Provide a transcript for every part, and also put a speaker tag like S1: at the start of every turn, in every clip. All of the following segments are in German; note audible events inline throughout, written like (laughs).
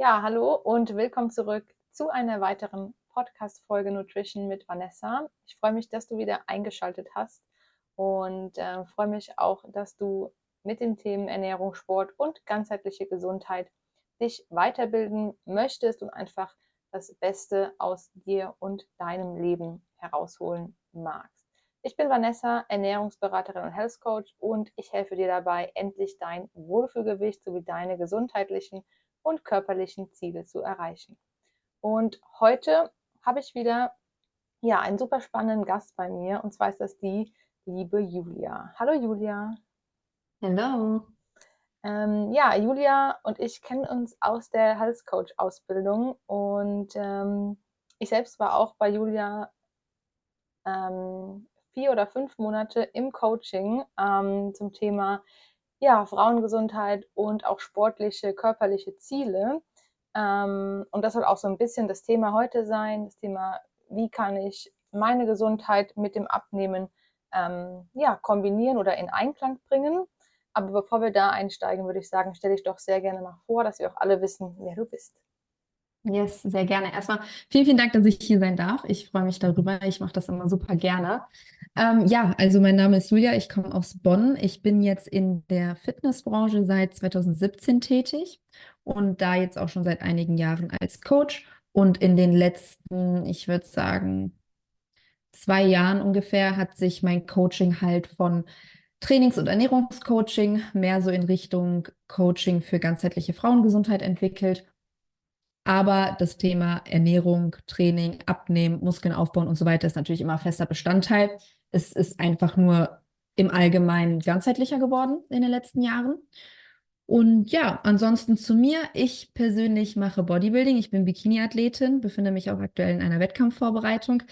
S1: Ja, hallo und willkommen zurück zu einer weiteren Podcast-Folge Nutrition mit Vanessa. Ich freue mich, dass du wieder eingeschaltet hast und äh, freue mich auch, dass du mit den Themen Ernährung, Sport und ganzheitliche Gesundheit dich weiterbilden möchtest und einfach das Beste aus dir und deinem Leben herausholen magst. Ich bin Vanessa, Ernährungsberaterin und Health Coach und ich helfe dir dabei, endlich dein Wohlfühlgewicht sowie deine gesundheitlichen und körperlichen Ziele zu erreichen. Und heute habe ich wieder ja, einen super spannenden Gast bei mir und zwar ist das die liebe Julia. Hallo Julia.
S2: Hallo.
S1: Ähm, ja, Julia und ich kennen uns aus der Health Coach Ausbildung und ähm, ich selbst war auch bei Julia ähm, vier oder fünf Monate im Coaching ähm, zum Thema ja, Frauengesundheit und auch sportliche, körperliche Ziele. Ähm, und das soll auch so ein bisschen das Thema heute sein, das Thema, wie kann ich meine Gesundheit mit dem Abnehmen ähm, ja, kombinieren oder in Einklang bringen. Aber bevor wir da einsteigen, würde ich sagen, stelle ich doch sehr gerne mal vor, dass wir auch alle wissen, wer du bist.
S2: Yes, sehr gerne. Erstmal vielen, vielen Dank, dass ich hier sein darf. Ich freue mich darüber. Ich mache das immer super gerne. Ähm, ja, also mein Name ist Julia. Ich komme aus Bonn. Ich bin jetzt in der Fitnessbranche seit 2017 tätig und da jetzt auch schon seit einigen Jahren als Coach. Und in den letzten, ich würde sagen, zwei Jahren ungefähr hat sich mein Coaching halt von Trainings- und Ernährungscoaching mehr so in Richtung Coaching für ganzheitliche Frauengesundheit entwickelt aber das Thema Ernährung, Training, Abnehmen, Muskeln aufbauen und so weiter ist natürlich immer fester Bestandteil. Es ist einfach nur im Allgemeinen ganzheitlicher geworden in den letzten Jahren. Und ja, ansonsten zu mir. Ich persönlich mache Bodybuilding. Ich bin Bikini-Athletin, befinde mich auch aktuell in einer Wettkampfvorbereitung,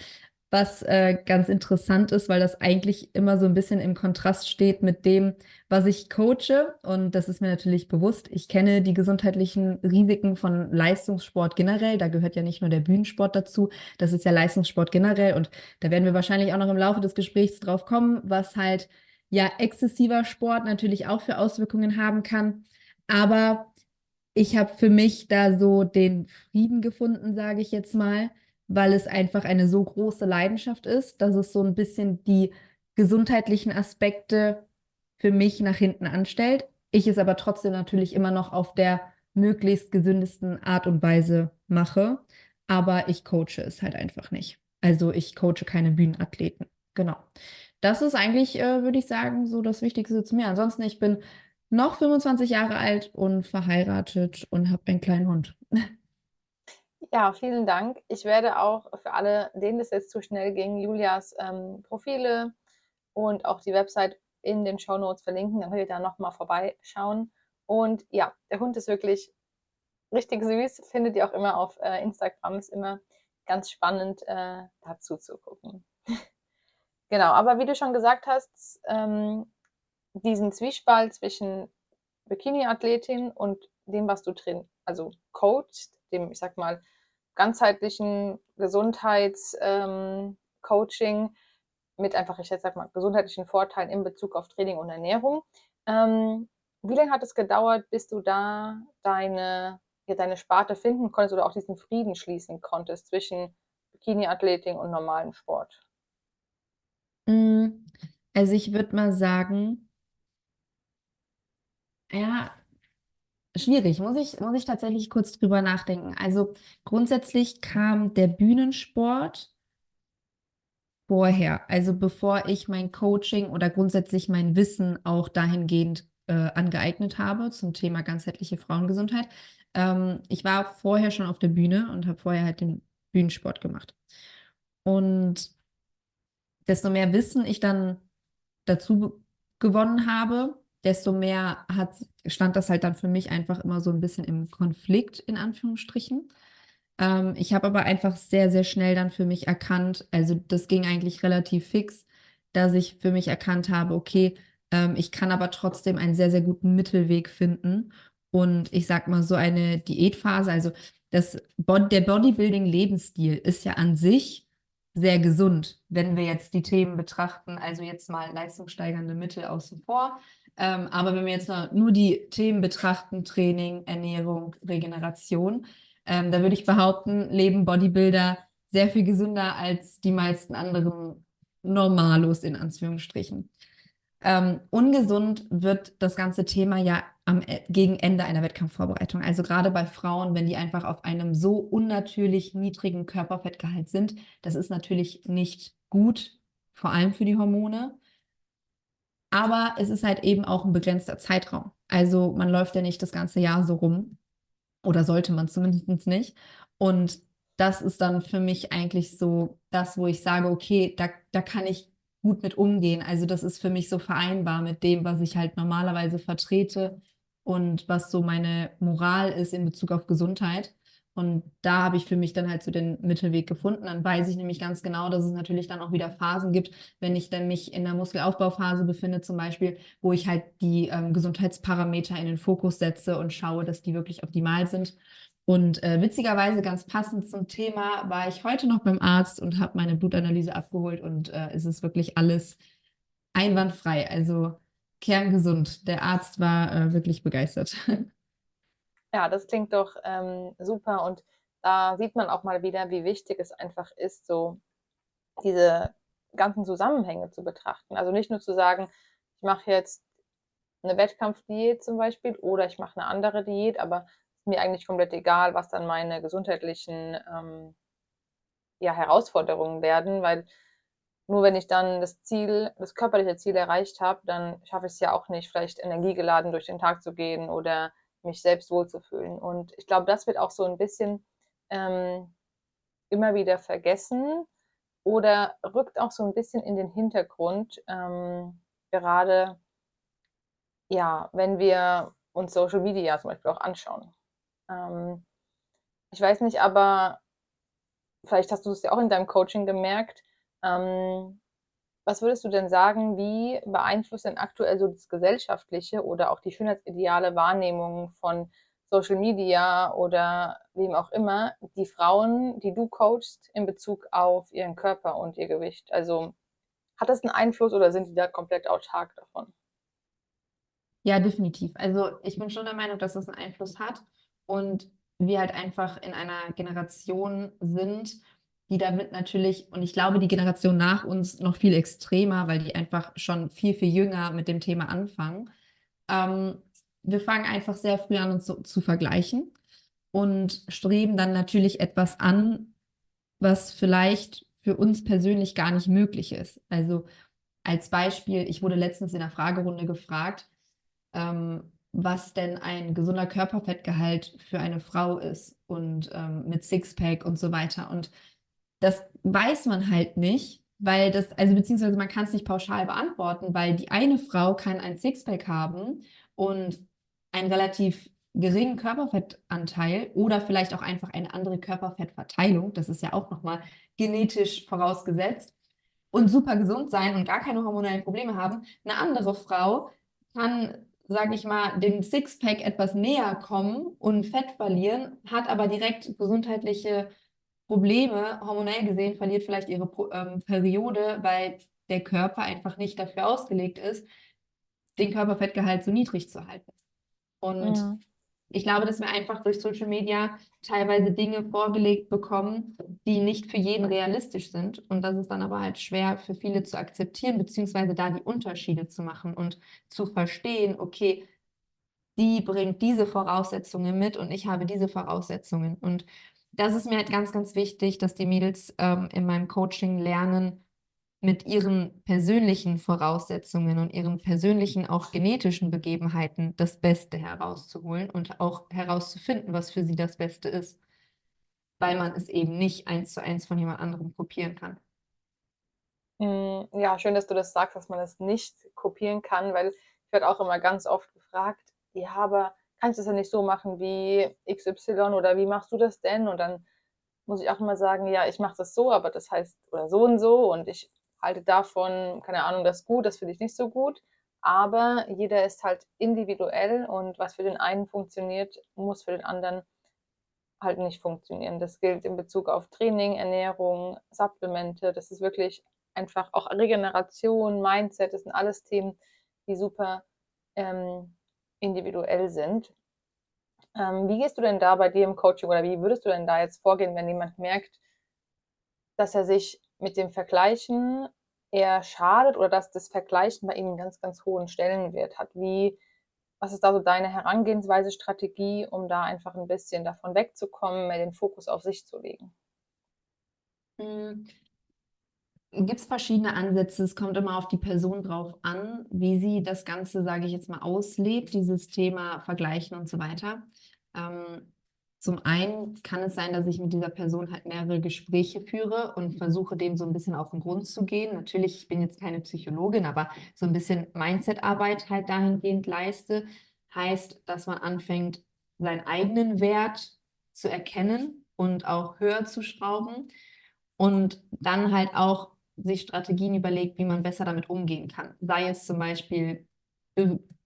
S2: was äh, ganz interessant ist, weil das eigentlich immer so ein bisschen im Kontrast steht mit dem, was ich coache. Und das ist mir natürlich bewusst. Ich kenne die gesundheitlichen Risiken von Leistungssport generell. Da gehört ja nicht nur der Bühnensport dazu, das ist ja Leistungssport generell. Und da werden wir wahrscheinlich auch noch im Laufe des Gesprächs drauf kommen, was halt ja exzessiver Sport natürlich auch für Auswirkungen haben kann. Aber ich habe für mich da so den Frieden gefunden, sage ich jetzt mal weil es einfach eine so große Leidenschaft ist, dass es so ein bisschen die gesundheitlichen Aspekte für mich nach hinten anstellt. Ich es aber trotzdem natürlich immer noch auf der möglichst gesündesten Art und Weise mache. Aber ich coache es halt einfach nicht. Also ich coache keine Bühnenathleten. Genau. Das ist eigentlich, äh, würde ich sagen, so das Wichtigste zu mir. Ansonsten, ich bin noch 25 Jahre alt und verheiratet und habe einen kleinen Hund. (laughs)
S1: Ja, vielen Dank. Ich werde auch für alle, denen das jetzt zu schnell ging, Julias ähm, Profile und auch die Website in den Show Notes verlinken. Dann könnt ihr da nochmal vorbeischauen. Und ja, der Hund ist wirklich richtig süß. Findet ihr auch immer auf äh, Instagram. Ist immer ganz spannend, äh, dazu zu gucken. (laughs) genau, aber wie du schon gesagt hast, ähm, diesen Zwiespalt zwischen Bikini-Athletin und dem, was du drin, also coachst, dem, ich sag mal, ganzheitlichen Gesundheitscoaching ähm, mit einfach, ich sag mal, gesundheitlichen Vorteilen in Bezug auf Training und Ernährung. Ähm, wie lange hat es gedauert, bis du da deine, ja, deine Sparte finden konntest oder auch diesen Frieden schließen konntest zwischen Bikini-Athletik und normalem Sport?
S2: Mm, also ich würde mal sagen, ja, Schwierig, muss ich, muss ich tatsächlich kurz drüber nachdenken. Also grundsätzlich kam der Bühnensport vorher, also bevor ich mein Coaching oder grundsätzlich mein Wissen auch dahingehend äh, angeeignet habe zum Thema ganzheitliche Frauengesundheit. Ähm, ich war vorher schon auf der Bühne und habe vorher halt den Bühnensport gemacht. Und desto mehr Wissen ich dann dazu gewonnen habe, desto mehr hat, stand das halt dann für mich einfach immer so ein bisschen im Konflikt, in Anführungsstrichen. Ähm, ich habe aber einfach sehr, sehr schnell dann für mich erkannt, also das ging eigentlich relativ fix, dass ich für mich erkannt habe, okay, ähm, ich kann aber trotzdem einen sehr, sehr guten Mittelweg finden. Und ich sag mal, so eine Diätphase, also das, der Bodybuilding-Lebensstil ist ja an sich sehr gesund, wenn wir jetzt die Themen betrachten, also jetzt mal leistungssteigernde Mittel außen vor, Ähm, aber wenn wir jetzt nur die Themen betrachten, Training, Ernährung, Regeneration, ähm, da würde ich behaupten, leben Bodybuilder sehr viel gesünder als die meisten anderen Normalos in Anführungsstrichen. Ähm, ungesund wird das ganze Thema ja am, e, gegen Ende einer Wettkampfvorbereitung. Also gerade bei Frauen, wenn die einfach auf einem so unnatürlich niedrigen Körperfettgehalt sind, das ist natürlich nicht gut, vor allem für die Hormone. Aber es ist halt eben auch ein begrenzter Zeitraum. Also man läuft ja nicht das ganze Jahr so rum. Oder sollte man zumindest nicht. Und das ist dann für mich eigentlich so das, wo ich sage, okay, da, da kann ich gut mit umgehen. Also das ist für mich so vereinbar mit dem, was ich halt normalerweise vertrete und was so meine Moral ist in Bezug auf Gesundheit. Und da habe ich für mich dann halt so den Mittelweg gefunden. Dann weiß ich nämlich ganz genau, dass es natürlich dann auch wieder Phasen gibt, wenn ich dann mich in der Muskelaufbauphase befinde, zum Beispiel, wo ich halt die ähm, Gesundheitsparameter in den Fokus setze und schaue, dass die wirklich optimal sind. Und äh, witzigerweise ganz passend zum Thema war ich heute noch beim Arzt und habe meine Blutanalyse abgeholt und äh, es ist wirklich alles einwandfrei, also kerngesund. Der Arzt war äh, wirklich begeistert. (laughs)
S1: Ja, das klingt doch ähm, super und da sieht man auch mal wieder, wie wichtig es einfach ist, so diese ganzen Zusammenhänge zu betrachten. Also nicht nur zu sagen, ich mache jetzt eine Wettkampfdiät zum Beispiel oder ich mache eine andere Diät, aber ist mir eigentlich komplett egal, was dann meine gesundheitlichen ähm, ja, Herausforderungen werden, weil nur wenn ich dann das Ziel, das körperliche Ziel erreicht habe, dann schaffe ich es ja auch nicht, vielleicht energiegeladen durch den Tag zu gehen oder mich selbst wohlzufühlen. Und ich glaube, das wird auch so ein bisschen ähm, immer wieder vergessen oder rückt auch so ein bisschen in den Hintergrund, ähm, gerade ja, wenn wir uns Social Media zum Beispiel auch anschauen. Ähm, ich weiß nicht, aber vielleicht hast du es ja auch in deinem Coaching gemerkt, ähm, was würdest du denn sagen, wie beeinflusst denn aktuell so das gesellschaftliche oder auch die schönheitsideale Wahrnehmung von Social Media oder wem auch immer die Frauen, die du coachst, in Bezug auf ihren Körper und ihr Gewicht? Also hat das einen Einfluss oder sind die da komplett autark davon?
S2: Ja, definitiv. Also ich bin schon der Meinung, dass das einen Einfluss hat und wir halt einfach in einer Generation sind, die damit natürlich, und ich glaube, die Generation nach uns noch viel extremer, weil die einfach schon viel, viel jünger mit dem Thema anfangen. Ähm, wir fangen einfach sehr früh an, uns so, zu vergleichen und streben dann natürlich etwas an, was vielleicht für uns persönlich gar nicht möglich ist. Also als Beispiel, ich wurde letztens in der Fragerunde gefragt, ähm, was denn ein gesunder Körperfettgehalt für eine Frau ist und ähm, mit Sixpack und so weiter. Und das weiß man halt nicht, weil das, also beziehungsweise man kann es nicht pauschal beantworten, weil die eine Frau kann ein Sixpack haben und einen relativ geringen Körperfettanteil oder vielleicht auch einfach eine andere Körperfettverteilung, das ist ja auch nochmal genetisch vorausgesetzt, und super gesund sein und gar keine hormonellen Probleme haben. Eine andere Frau kann, sage ich mal, dem Sixpack etwas näher kommen und Fett verlieren, hat aber direkt gesundheitliche Probleme, hormonell gesehen, verliert vielleicht ihre ähm, Periode, weil der Körper einfach nicht dafür ausgelegt ist, den Körperfettgehalt so niedrig zu halten. Und ja. ich glaube, dass wir einfach durch Social Media teilweise Dinge vorgelegt bekommen, die nicht für jeden realistisch sind. Und das ist dann aber halt schwer für viele zu akzeptieren, beziehungsweise da die Unterschiede zu machen und zu verstehen, okay, die bringt diese Voraussetzungen mit und ich habe diese Voraussetzungen. Und das ist mir halt ganz, ganz wichtig, dass die Mädels ähm, in meinem Coaching lernen, mit ihren persönlichen Voraussetzungen und ihren persönlichen, auch genetischen Begebenheiten das Beste herauszuholen und auch herauszufinden, was für sie das Beste ist, weil man es eben nicht eins zu eins von jemand anderem kopieren kann.
S1: Hm, ja, schön, dass du das sagst, dass man es nicht kopieren kann, weil ich werde auch immer ganz oft gefragt, ja, aber kann ich das ja nicht so machen wie XY oder wie machst du das denn? Und dann muss ich auch immer sagen, ja, ich mache das so, aber das heißt oder so und so und ich halte davon, keine Ahnung, das gut, das finde ich nicht so gut. Aber jeder ist halt individuell und was für den einen funktioniert, muss für den anderen halt nicht funktionieren. Das gilt in Bezug auf Training, Ernährung, Supplemente. Das ist wirklich einfach auch Regeneration, Mindset. Das sind alles Themen, die super ähm, individuell sind. Ähm, wie gehst du denn da bei dir im Coaching oder wie würdest du denn da jetzt vorgehen, wenn jemand merkt, dass er sich mit dem Vergleichen eher schadet oder dass das Vergleichen bei ihm einen ganz, ganz hohen Stellenwert hat? Wie, was ist da so deine Herangehensweise, Strategie, um da einfach ein bisschen davon wegzukommen, mehr den Fokus auf sich zu legen?
S2: Hm. Gibt es verschiedene Ansätze. Es kommt immer auf die Person drauf an, wie sie das Ganze, sage ich jetzt mal, auslebt, dieses Thema Vergleichen und so weiter. Ähm, zum einen kann es sein, dass ich mit dieser Person halt mehrere Gespräche führe und versuche, dem so ein bisschen auf den Grund zu gehen. Natürlich, ich bin jetzt keine Psychologin, aber so ein bisschen Mindset-Arbeit halt dahingehend leiste. Heißt, dass man anfängt, seinen eigenen Wert zu erkennen und auch höher zu schrauben und dann halt auch sich Strategien überlegt, wie man besser damit umgehen kann. Sei es zum Beispiel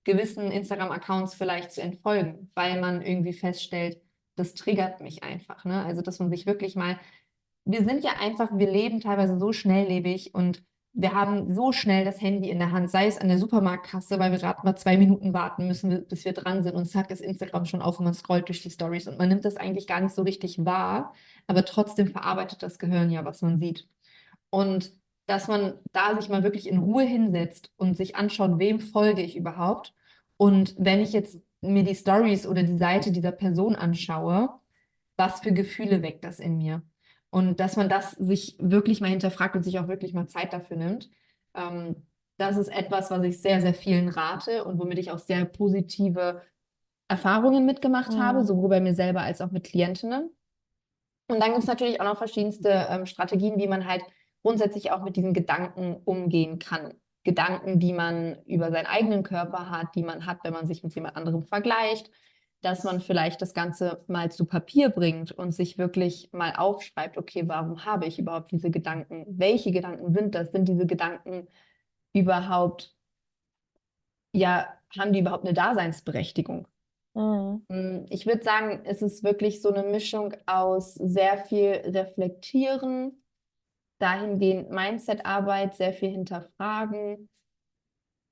S2: gewissen Instagram-Accounts vielleicht zu entfolgen, weil man irgendwie feststellt, das triggert mich einfach. Ne? Also, dass man sich wirklich mal, wir sind ja einfach, wir leben teilweise so schnelllebig und wir haben so schnell das Handy in der Hand, sei es an der Supermarktkasse, weil wir gerade mal zwei Minuten warten müssen, bis wir dran sind und zack ist Instagram schon auf und man scrollt durch die Stories und man nimmt das eigentlich gar nicht so richtig wahr, aber trotzdem verarbeitet das Gehirn ja, was man sieht. Und dass man da sich mal wirklich in Ruhe hinsetzt und sich anschaut, wem folge ich überhaupt. Und wenn ich jetzt mir die Stories oder die Seite dieser Person anschaue, was für Gefühle weckt das in mir? Und dass man das sich wirklich mal hinterfragt und sich auch wirklich mal Zeit dafür nimmt. Ähm, das ist etwas, was ich sehr, sehr vielen rate und womit ich auch sehr positive Erfahrungen mitgemacht mhm. habe, sowohl bei mir selber als auch mit Klientinnen. Und dann gibt es natürlich auch noch verschiedenste ähm, Strategien, wie man halt grundsätzlich auch mit diesen Gedanken umgehen kann. Gedanken, die man über seinen eigenen Körper hat, die man hat, wenn man sich mit jemand anderem vergleicht, dass man vielleicht das Ganze mal zu Papier bringt und sich wirklich mal aufschreibt, okay, warum habe ich überhaupt diese Gedanken? Welche Gedanken sind das? Sind diese Gedanken überhaupt, ja, haben die überhaupt eine Daseinsberechtigung? Mhm. Hm, ich würde sagen, es ist wirklich so eine Mischung aus sehr viel Reflektieren, dahingehend Mindset-Arbeit, sehr viel hinterfragen.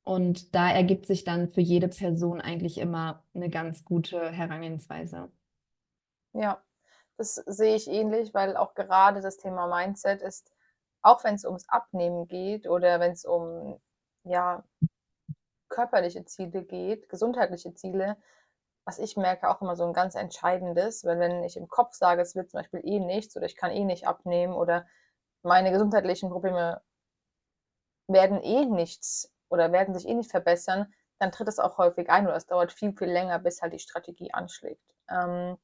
S2: Und da ergibt sich dann für jede Person eigentlich immer eine ganz gute Herangehensweise.
S1: Ja, das sehe ich ähnlich, weil auch gerade das Thema Mindset ist, auch wenn es ums Abnehmen geht oder wenn es um ja, körperliche Ziele geht, gesundheitliche Ziele, was ich merke, auch immer so ein ganz entscheidendes, weil wenn ich im Kopf sage, es wird zum Beispiel eh nichts oder ich kann eh nicht abnehmen oder meine gesundheitlichen Probleme werden eh nichts oder werden sich eh nicht verbessern, dann tritt es auch häufig ein oder es dauert viel, viel länger, bis halt die Strategie anschlägt. Ähm,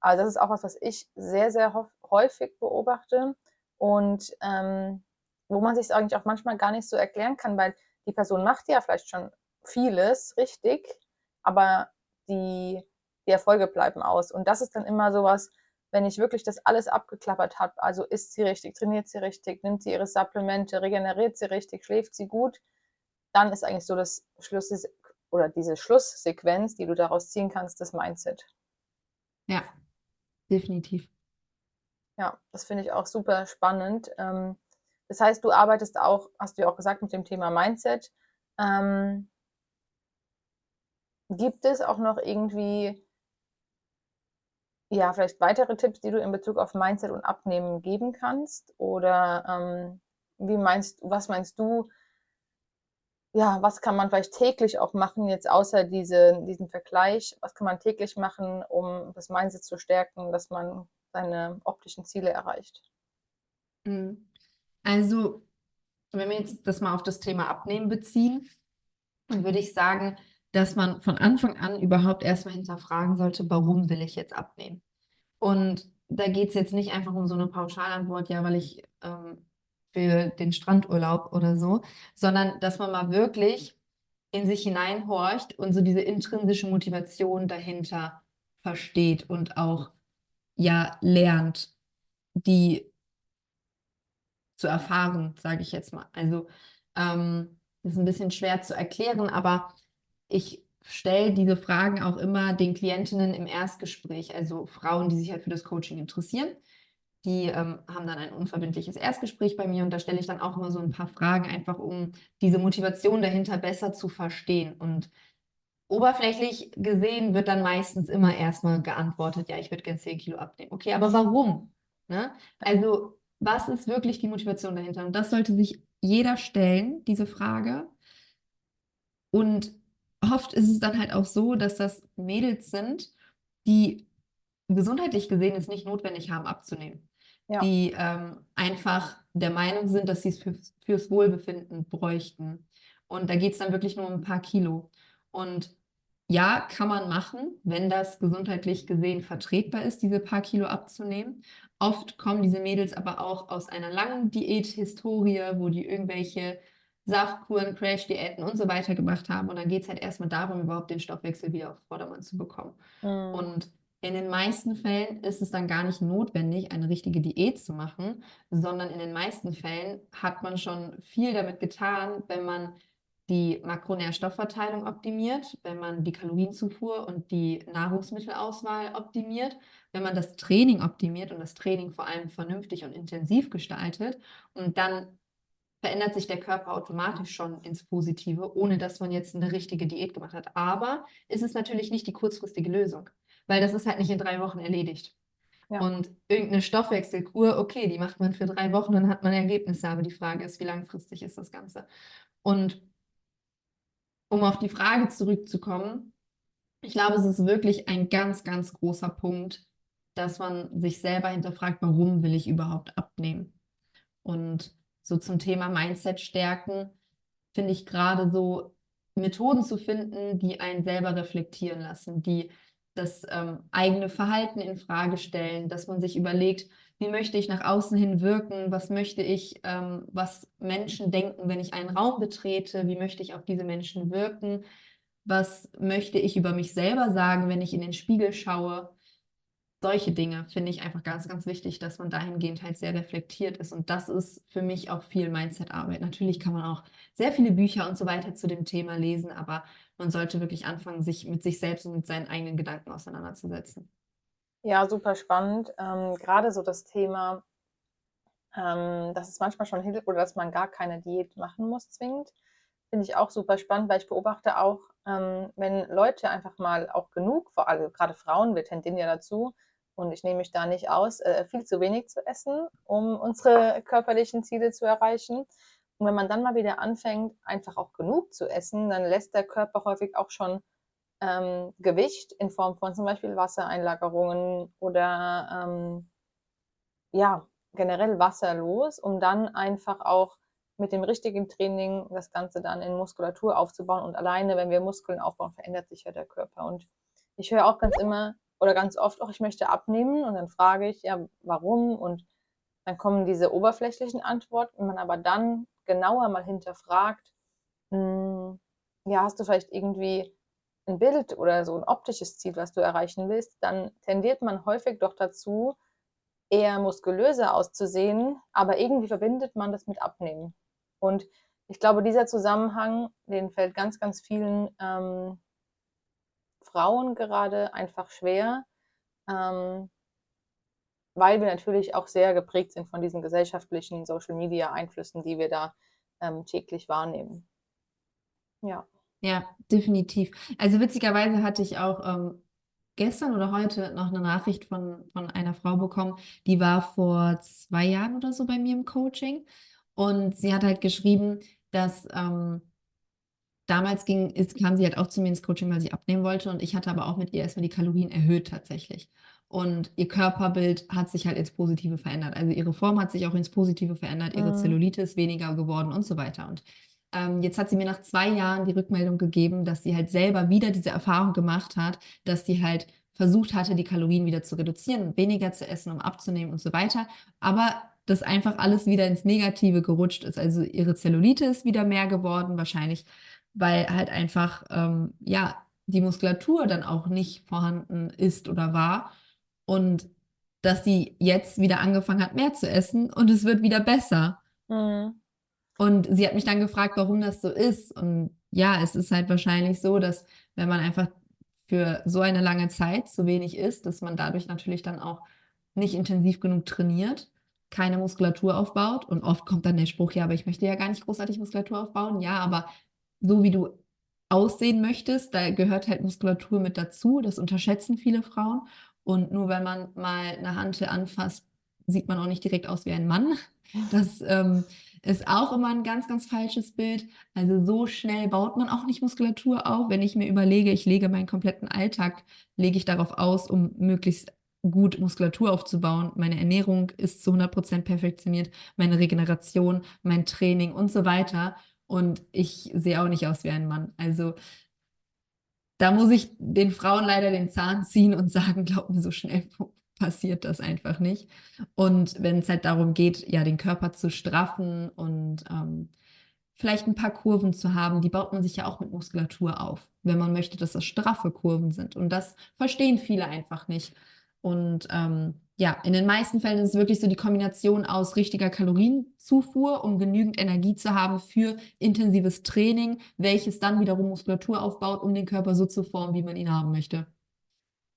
S1: also das ist auch was, was ich sehr, sehr häufig beobachte und ähm, wo man sich eigentlich auch manchmal gar nicht so erklären kann, weil die Person macht ja vielleicht schon vieles richtig, aber die, die Erfolge bleiben aus. Und das ist dann immer sowas, wenn ich wirklich das alles abgeklappert habe, also isst sie richtig, trainiert sie richtig, nimmt sie ihre Supplemente, regeneriert sie richtig, schläft sie gut, dann ist eigentlich so das Schluss oder diese Schlusssequenz, die du daraus ziehen kannst, das Mindset.
S2: Ja, definitiv.
S1: Ja, das finde ich auch super spannend. Ähm, das heißt, du arbeitest auch, hast du ja auch gesagt, mit dem Thema Mindset. Ähm, gibt es auch noch irgendwie ja, vielleicht weitere Tipps, die du in Bezug auf Mindset und Abnehmen geben kannst? Oder ähm, wie meinst, was meinst du, ja, was kann man vielleicht täglich auch machen, jetzt außer diese, diesen Vergleich, was kann man täglich machen, um das Mindset zu stärken, dass man seine optischen Ziele erreicht?
S2: Mhm. Also, wenn wir jetzt das mal auf das Thema Abnehmen beziehen, dann würde ich sagen, dass man von Anfang an überhaupt erstmal hinterfragen sollte, warum will ich jetzt abnehmen? Und da geht es jetzt nicht einfach um so eine Pauschalantwort, ja, weil ich ähm, für den Strandurlaub oder so, sondern dass man mal wirklich in sich hineinhorcht und so diese intrinsische Motivation dahinter versteht und auch ja lernt, die zu erfahren, sage ich jetzt mal. Also ähm, das ist ein bisschen schwer zu erklären, aber ich stelle diese Fragen auch immer den Klientinnen im Erstgespräch, also Frauen, die sich halt für das Coaching interessieren. Die ähm, haben dann ein unverbindliches Erstgespräch bei mir und da stelle ich dann auch immer so ein paar Fragen, einfach um diese Motivation dahinter besser zu verstehen. Und oberflächlich gesehen wird dann meistens immer erstmal geantwortet, ja, ich würde gerne 10 Kilo abnehmen. Okay, aber warum? Ne? Also, was ist wirklich die Motivation dahinter? Und das sollte sich jeder stellen, diese Frage. Und oft ist es dann halt auch so, dass das Mädels sind, die gesundheitlich gesehen es nicht notwendig haben, abzunehmen. Ja. Die ähm, einfach der Meinung sind, dass sie es für, fürs Wohlbefinden bräuchten. Und da geht es dann wirklich nur um ein paar Kilo. Und ja, kann man machen, wenn das gesundheitlich gesehen vertretbar ist, diese paar Kilo abzunehmen. Oft kommen diese Mädels aber auch aus einer langen Diät-Historie, wo die irgendwelche Saftkuren, Crash-Diäten und so weiter gemacht haben. Und dann geht es halt erstmal darum, überhaupt den Stoffwechsel wieder auf Vordermann zu bekommen. Mhm. Und in den meisten Fällen ist es dann gar nicht notwendig, eine richtige Diät zu machen, sondern in den meisten Fällen hat man schon viel damit getan, wenn man die Makronährstoffverteilung optimiert, wenn man die Kalorienzufuhr und die Nahrungsmittelauswahl optimiert, wenn man das Training optimiert und das Training vor allem vernünftig und intensiv gestaltet und dann verändert sich der Körper automatisch schon ins Positive, ohne dass man jetzt eine richtige Diät gemacht hat. Aber ist es natürlich nicht die kurzfristige Lösung, weil das ist halt nicht in drei Wochen erledigt. Ja. Und irgendeine Stoffwechselkur, okay, die macht man für drei Wochen, dann hat man Ergebnisse, aber die Frage ist, wie langfristig ist das Ganze? Und um auf die Frage zurückzukommen, ich glaube, es ist wirklich ein ganz, ganz großer Punkt, dass man sich selber hinterfragt, warum will ich überhaupt abnehmen? Und so zum Thema Mindset stärken, finde ich gerade so Methoden zu finden, die einen selber reflektieren lassen, die das ähm, eigene Verhalten in Frage stellen, dass man sich überlegt, wie möchte ich nach außen hin wirken, was möchte ich, ähm, was Menschen denken, wenn ich einen Raum betrete, wie möchte ich auf diese Menschen wirken, was möchte ich über mich selber sagen, wenn ich in den Spiegel schaue. Solche Dinge finde ich einfach ganz, ganz wichtig, dass man dahingehend halt sehr reflektiert ist. Und das ist für mich auch viel Mindset-Arbeit. Natürlich kann man auch sehr viele Bücher und so weiter zu dem Thema lesen, aber man sollte wirklich anfangen, sich mit sich selbst und mit seinen eigenen Gedanken auseinanderzusetzen.
S1: Ja, super spannend. Ähm, gerade so das Thema, ähm, dass es manchmal schon hilft oder dass man gar keine Diät machen muss zwingend, finde ich auch super spannend, weil ich beobachte auch, ähm, wenn Leute einfach mal auch genug, vor allem gerade Frauen, wir tendieren ja dazu, und ich nehme mich da nicht aus, äh, viel zu wenig zu essen, um unsere körperlichen Ziele zu erreichen. Und wenn man dann mal wieder anfängt, einfach auch genug zu essen, dann lässt der Körper häufig auch schon ähm, Gewicht in Form von zum Beispiel Wassereinlagerungen oder ähm, ja, generell Wasser los, um dann einfach auch mit dem richtigen Training das Ganze dann in Muskulatur aufzubauen. Und alleine, wenn wir Muskeln aufbauen, verändert sich ja der Körper. Und ich höre auch ganz immer oder ganz oft auch, ich möchte abnehmen. Und dann frage ich, ja, warum? Und dann kommen diese oberflächlichen Antworten. Wenn man aber dann genauer mal hinterfragt, mh, hm, ja, hast du vielleicht irgendwie ein Bild oder so ein optisches Ziel, was du erreichen willst, dann tendiert man häufig doch dazu, eher muskulöser auszusehen, aber irgendwie verbindet man das mit Abnehmen. Und ich glaube, dieser Zusammenhang, den fällt ganz, ganz vielen ähm, Frauen gerade einfach schwer, ähm, weil wir natürlich auch sehr geprägt sind von diesen gesellschaftlichen Social-Media-Einflüssen, die wir da ähm, täglich wahrnehmen.
S2: Ja. Ja, definitiv. Also witzigerweise hatte ich auch ähm, gestern oder heute noch eine Nachricht von, von einer Frau bekommen, die war vor zwei Jahren oder so bei mir im Coaching. Und sie hat halt geschrieben, dass ähm, damals ging, ist, kam sie halt auch zu mir ins Coaching, weil sie abnehmen wollte. Und ich hatte aber auch mit ihr erstmal die Kalorien erhöht tatsächlich. Und ihr Körperbild hat sich halt ins Positive verändert. Also ihre Form hat sich auch ins Positive verändert, ihre mhm. Zellulite ist weniger geworden und so weiter. Und ähm, jetzt hat sie mir nach zwei Jahren die Rückmeldung gegeben, dass sie halt selber wieder diese Erfahrung gemacht hat, dass sie halt versucht hatte, die Kalorien wieder zu reduzieren, weniger zu essen, um abzunehmen und so weiter. Aber dass einfach alles wieder ins Negative gerutscht ist. Also ihre Zellulite ist wieder mehr geworden, wahrscheinlich, weil halt einfach, ähm, ja, die Muskulatur dann auch nicht vorhanden ist oder war. Und dass sie jetzt wieder angefangen hat, mehr zu essen und es wird wieder besser. Mhm. Und sie hat mich dann gefragt, warum das so ist. Und ja, es ist halt wahrscheinlich so, dass wenn man einfach für so eine lange Zeit zu wenig isst, dass man dadurch natürlich dann auch nicht intensiv genug trainiert, keine Muskulatur aufbaut. Und oft kommt dann der Spruch, ja, aber ich möchte ja gar nicht großartig Muskulatur aufbauen. Ja, aber so wie du aussehen möchtest, da gehört halt Muskulatur mit dazu. Das unterschätzen viele Frauen. Und nur wenn man mal eine Hantel anfasst, sieht man auch nicht direkt aus wie ein Mann. Das ähm, ist auch immer ein ganz, ganz falsches Bild. Also so schnell baut man auch nicht Muskulatur auf. Wenn ich mir überlege, ich lege meinen kompletten Alltag, lege ich darauf aus, um möglichst gut Muskulatur aufzubauen. Meine Ernährung ist zu 100% perfektioniert, meine Regeneration, mein Training und so weiter. Und ich sehe auch nicht aus wie ein Mann. Also da muss ich den Frauen leider den Zahn ziehen und (laughs) sagen, glaub mir, so schnell passiert das einfach nicht. Und wenn es halt darum geht, ja, den Körper zu straffen und ähm, vielleicht ein paar Kurven zu haben, die baut man sich ja auch mit Muskulatur auf, wenn man möchte, dass das straffe Kurven sind. Und das verstehen viele einfach nicht. Und ähm, ja, in den meisten Fällen ist es wirklich so die Kombination aus richtiger Kalorienzufuhr, um genügend Energie zu haben für intensives Training, welches dann wiederum Muskulatur aufbaut, um den Körper so zu formen, wie man ihn haben möchte.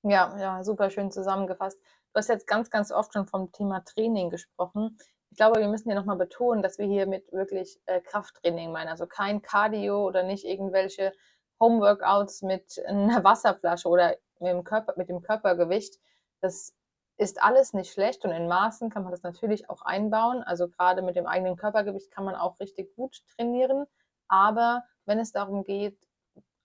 S1: Ja, ja, super schön zusammengefasst. Du hast jetzt ganz, ganz oft schon vom Thema Training gesprochen. Ich glaube, wir müssen hier nochmal betonen, dass wir hier mit wirklich äh, Krafttraining meinen. Also kein Cardio oder nicht irgendwelche Homeworkouts mit einer Wasserflasche oder mit dem, Körper, mit dem Körpergewicht. Das ist alles nicht schlecht und in Maßen kann man das natürlich auch einbauen. Also gerade mit dem eigenen Körpergewicht kann man auch richtig gut trainieren. Aber wenn es darum geht,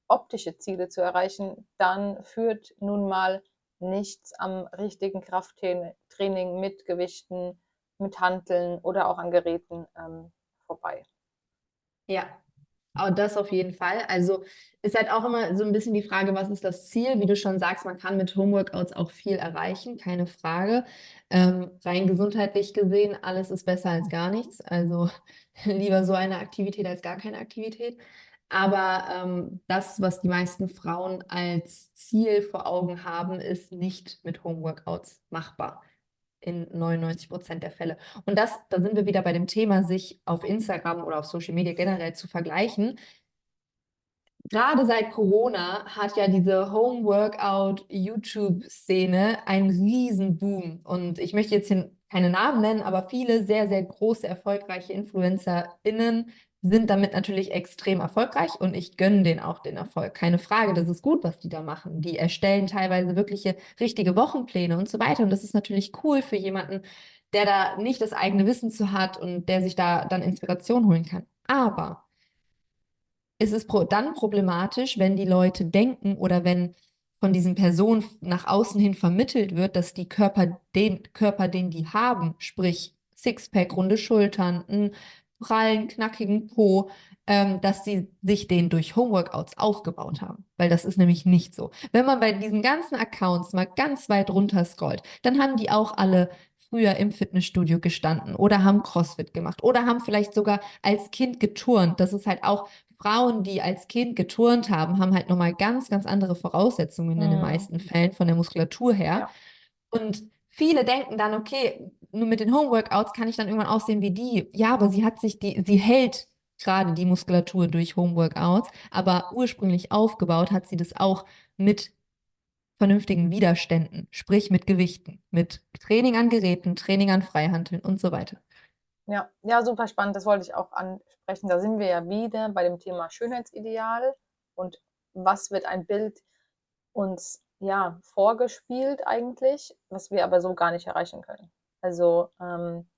S1: optische Ziele zu erreichen, dann führt nun mal nichts am richtigen Krafttraining mit Gewichten, mit Hanteln oder auch an Geräten ähm, vorbei.
S2: Ja, aber das auf jeden Fall. Also ist halt auch immer so ein bisschen die Frage, was ist das Ziel? Wie du schon sagst, man kann mit Homeworkouts auch viel erreichen, keine Frage. Ähm, rein gesundheitlich gesehen, alles ist besser als gar nichts. Also (laughs) lieber so eine Aktivität als gar keine Aktivität. Aber ähm, das, was die meisten Frauen als Ziel vor Augen haben, ist nicht mit Homeworkouts machbar in 99 Prozent der Fälle. Und das, da sind wir wieder bei dem Thema, sich auf Instagram oder auf Social Media generell zu vergleichen. Gerade seit Corona hat ja diese Home-Workout-YouTube-Szene einen riesen Boom. Und ich möchte jetzt hier keine Namen nennen, aber viele sehr, sehr große, erfolgreiche InfluencerInnen sind damit natürlich extrem erfolgreich und ich gönne denen auch den Erfolg. Keine Frage, das ist gut, was die da machen. Die erstellen teilweise wirkliche richtige Wochenpläne und so weiter. Und das ist natürlich cool für jemanden, der da nicht das eigene Wissen zu hat und der sich da dann Inspiration holen kann. Aber ist es dann problematisch, wenn die Leute denken oder wenn von diesen Personen nach außen hin vermittelt wird, dass die Körper, den Körper, den die haben, sprich Sixpack, runde Schultern, ein prallen, knackigen Po, ähm, dass sie sich den durch Homeworkouts aufgebaut haben. Weil das ist nämlich nicht so. Wenn man bei diesen ganzen Accounts mal ganz weit runter scrollt, dann haben die auch alle früher im Fitnessstudio gestanden oder haben CrossFit gemacht oder haben vielleicht sogar als Kind geturnt. Das ist halt auch Frauen, die als Kind geturnt haben, haben halt nochmal ganz, ganz andere Voraussetzungen mhm. in den mhm. meisten Fällen von der Muskulatur her. Ja. Und viele denken dann, okay, nur mit den Homeworkouts kann ich dann irgendwann aussehen wie die. Ja, aber sie hat sich die, sie hält gerade die Muskulatur durch Homeworkouts, aber ursprünglich aufgebaut hat sie das auch mit vernünftigen Widerständen, sprich mit Gewichten, mit Training an Geräten, Training an Freihandeln und so weiter.
S1: Ja, ja, super spannend. Das wollte ich auch ansprechen. Da sind wir ja wieder bei dem Thema Schönheitsideal und was wird ein Bild uns ja vorgespielt eigentlich, was wir aber so gar nicht erreichen können. Also ähm,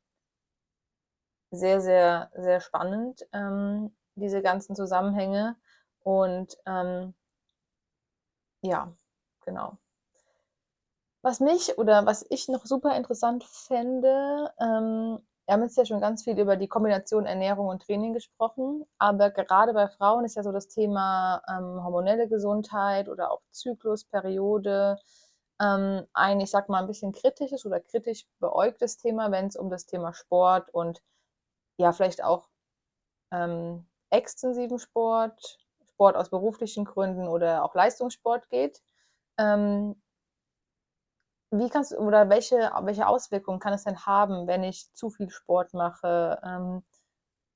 S1: sehr, sehr, sehr spannend, ähm, diese ganzen Zusammenhänge. Und ähm, ja, genau. Was mich oder was ich noch super interessant fände, ähm, wir haben jetzt ja schon ganz viel über die Kombination Ernährung und Training gesprochen, aber gerade bei Frauen ist ja so das Thema ähm, hormonelle Gesundheit oder auch Zyklus, Periode, ähm, ein, ich sag mal, ein bisschen kritisches oder kritisch beäugtes Thema, wenn es um das Thema Sport und ja, vielleicht auch ähm, extensiven Sport, Sport aus beruflichen Gründen oder auch Leistungssport geht. Ähm, wie kannst oder welche, welche Auswirkungen kann es denn haben, wenn ich zu viel Sport mache, ähm,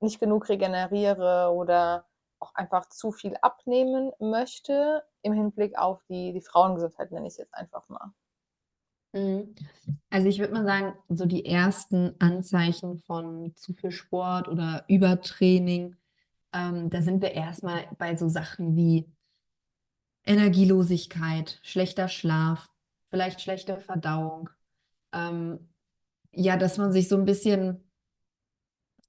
S1: nicht genug regeneriere oder auch einfach zu viel abnehmen möchte im Hinblick auf die, die Frauengesundheit, nenne ich es jetzt einfach mal.
S2: Mhm. Also ich würde mal sagen, so die ersten Anzeichen von zu viel Sport oder Übertraining Ähm, da sind wir erstmal bei so Sachen wie Energielosigkeit, schlechter Schlaf, vielleicht schlechte Verdauung. Ähm, ja, dass man sich so ein bisschen,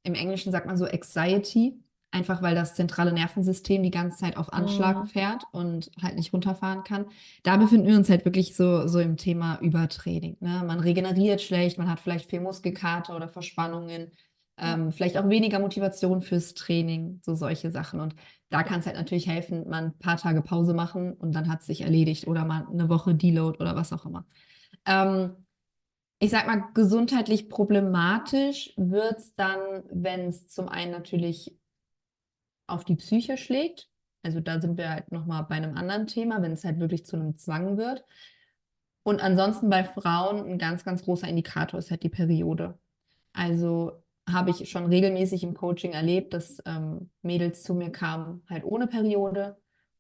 S2: im Englischen sagt man so Anxiety, einfach weil das zentrale Nervensystem die ganze Zeit auf Anschlag
S1: Mhm.
S2: fährt und halt nicht runterfahren kann. Da befinden wir uns halt wirklich so, so im Thema Übertraining. Ne? Man regeneriert schlecht, man hat vielleicht viel Muskelkater oder Verspannungen. Ähm, vielleicht auch weniger Motivation fürs Training, so solche Sachen. Und da kann es halt natürlich helfen, mal ein paar Tage Pause machen und dann hat es sich erledigt oder mal eine Woche Deload oder was auch immer. Ähm, ich sag mal, gesundheitlich problematisch wird es dann, wenn es zum einen natürlich auf die Psyche schlägt. Also da sind wir halt nochmal bei einem anderen Thema, wenn es halt wirklich zu einem Zwang wird. Und ansonsten bei Frauen ein ganz, ganz großer Indikator ist halt die Periode. Also habe ich schon regelmäßig im Coaching erlebt, dass ähm, Mädels zu mir kamen halt ohne Periode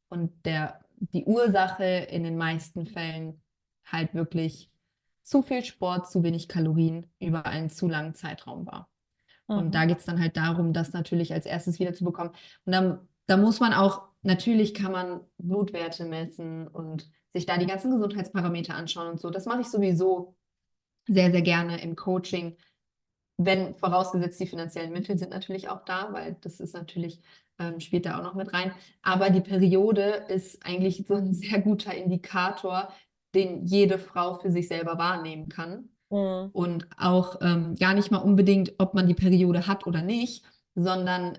S2: und der, die Ursache in den meisten Fällen halt wirklich zu viel Sport, zu wenig Kalorien über einen zu langen Zeitraum war. Und
S1: Mhm.
S2: da geht es dann halt darum, das natürlich als erstes wieder zu bekommen. Und dann, da muss man auch, natürlich kann man Blutwerte messen und sich da die ganzen Gesundheitsparameter anschauen und so. Das mache ich sowieso sehr, sehr gerne im Coaching, wenn vorausgesetzt die finanziellen Mittel sind natürlich auch da, weil das ist natürlich, ähm, spielt da auch noch mit rein. Aber die Periode ist eigentlich so ein (laughs) sehr guter Indikator, den jede Frau für sich selber wahrnehmen kann.
S1: Mhm.
S2: Und auch ähm, gar nicht mal unbedingt, ob man die Periode hat oder nicht, sondern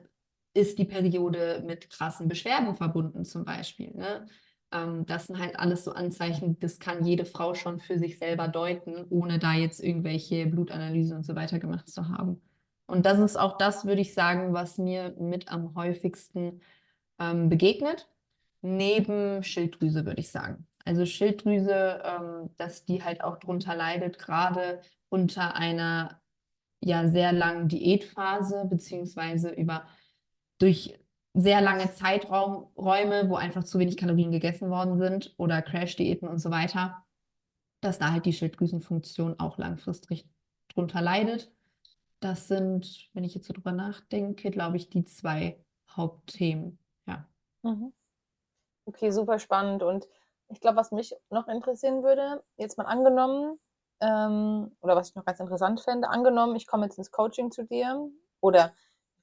S2: ist die Periode mit krassen Beschwerden verbunden zum Beispiel. Ne? Ähm, das sind halt alles so Anzeichen, das kann jede Frau schon für sich selber deuten, ohne da jetzt irgendwelche Blutanalysen und so weiter gemacht zu haben. Und das ist auch das, würde ich sagen, was mir mit am häufigsten ähm, begegnet, neben Schilddrüse, würde ich sagen. Also Schilddrüse, ähm, dass die halt auch drunter leidet, gerade unter einer ja sehr langen Diätphase, beziehungsweise über durch sehr lange Zeiträume, wo einfach zu wenig Kalorien gegessen worden sind oder Crash-Diäten und so weiter, dass da halt die Schilddrüsenfunktion auch langfristig drunter leidet. Das sind, wenn ich jetzt so drüber nachdenke, glaube ich, die zwei Hauptthemen. Ja.
S1: Mhm. Okay, super spannend. Und ich glaube, was mich noch interessieren würde, jetzt mal angenommen, ähm, oder was ich noch ganz interessant fände, angenommen, ich komme jetzt ins Coaching zu dir, oder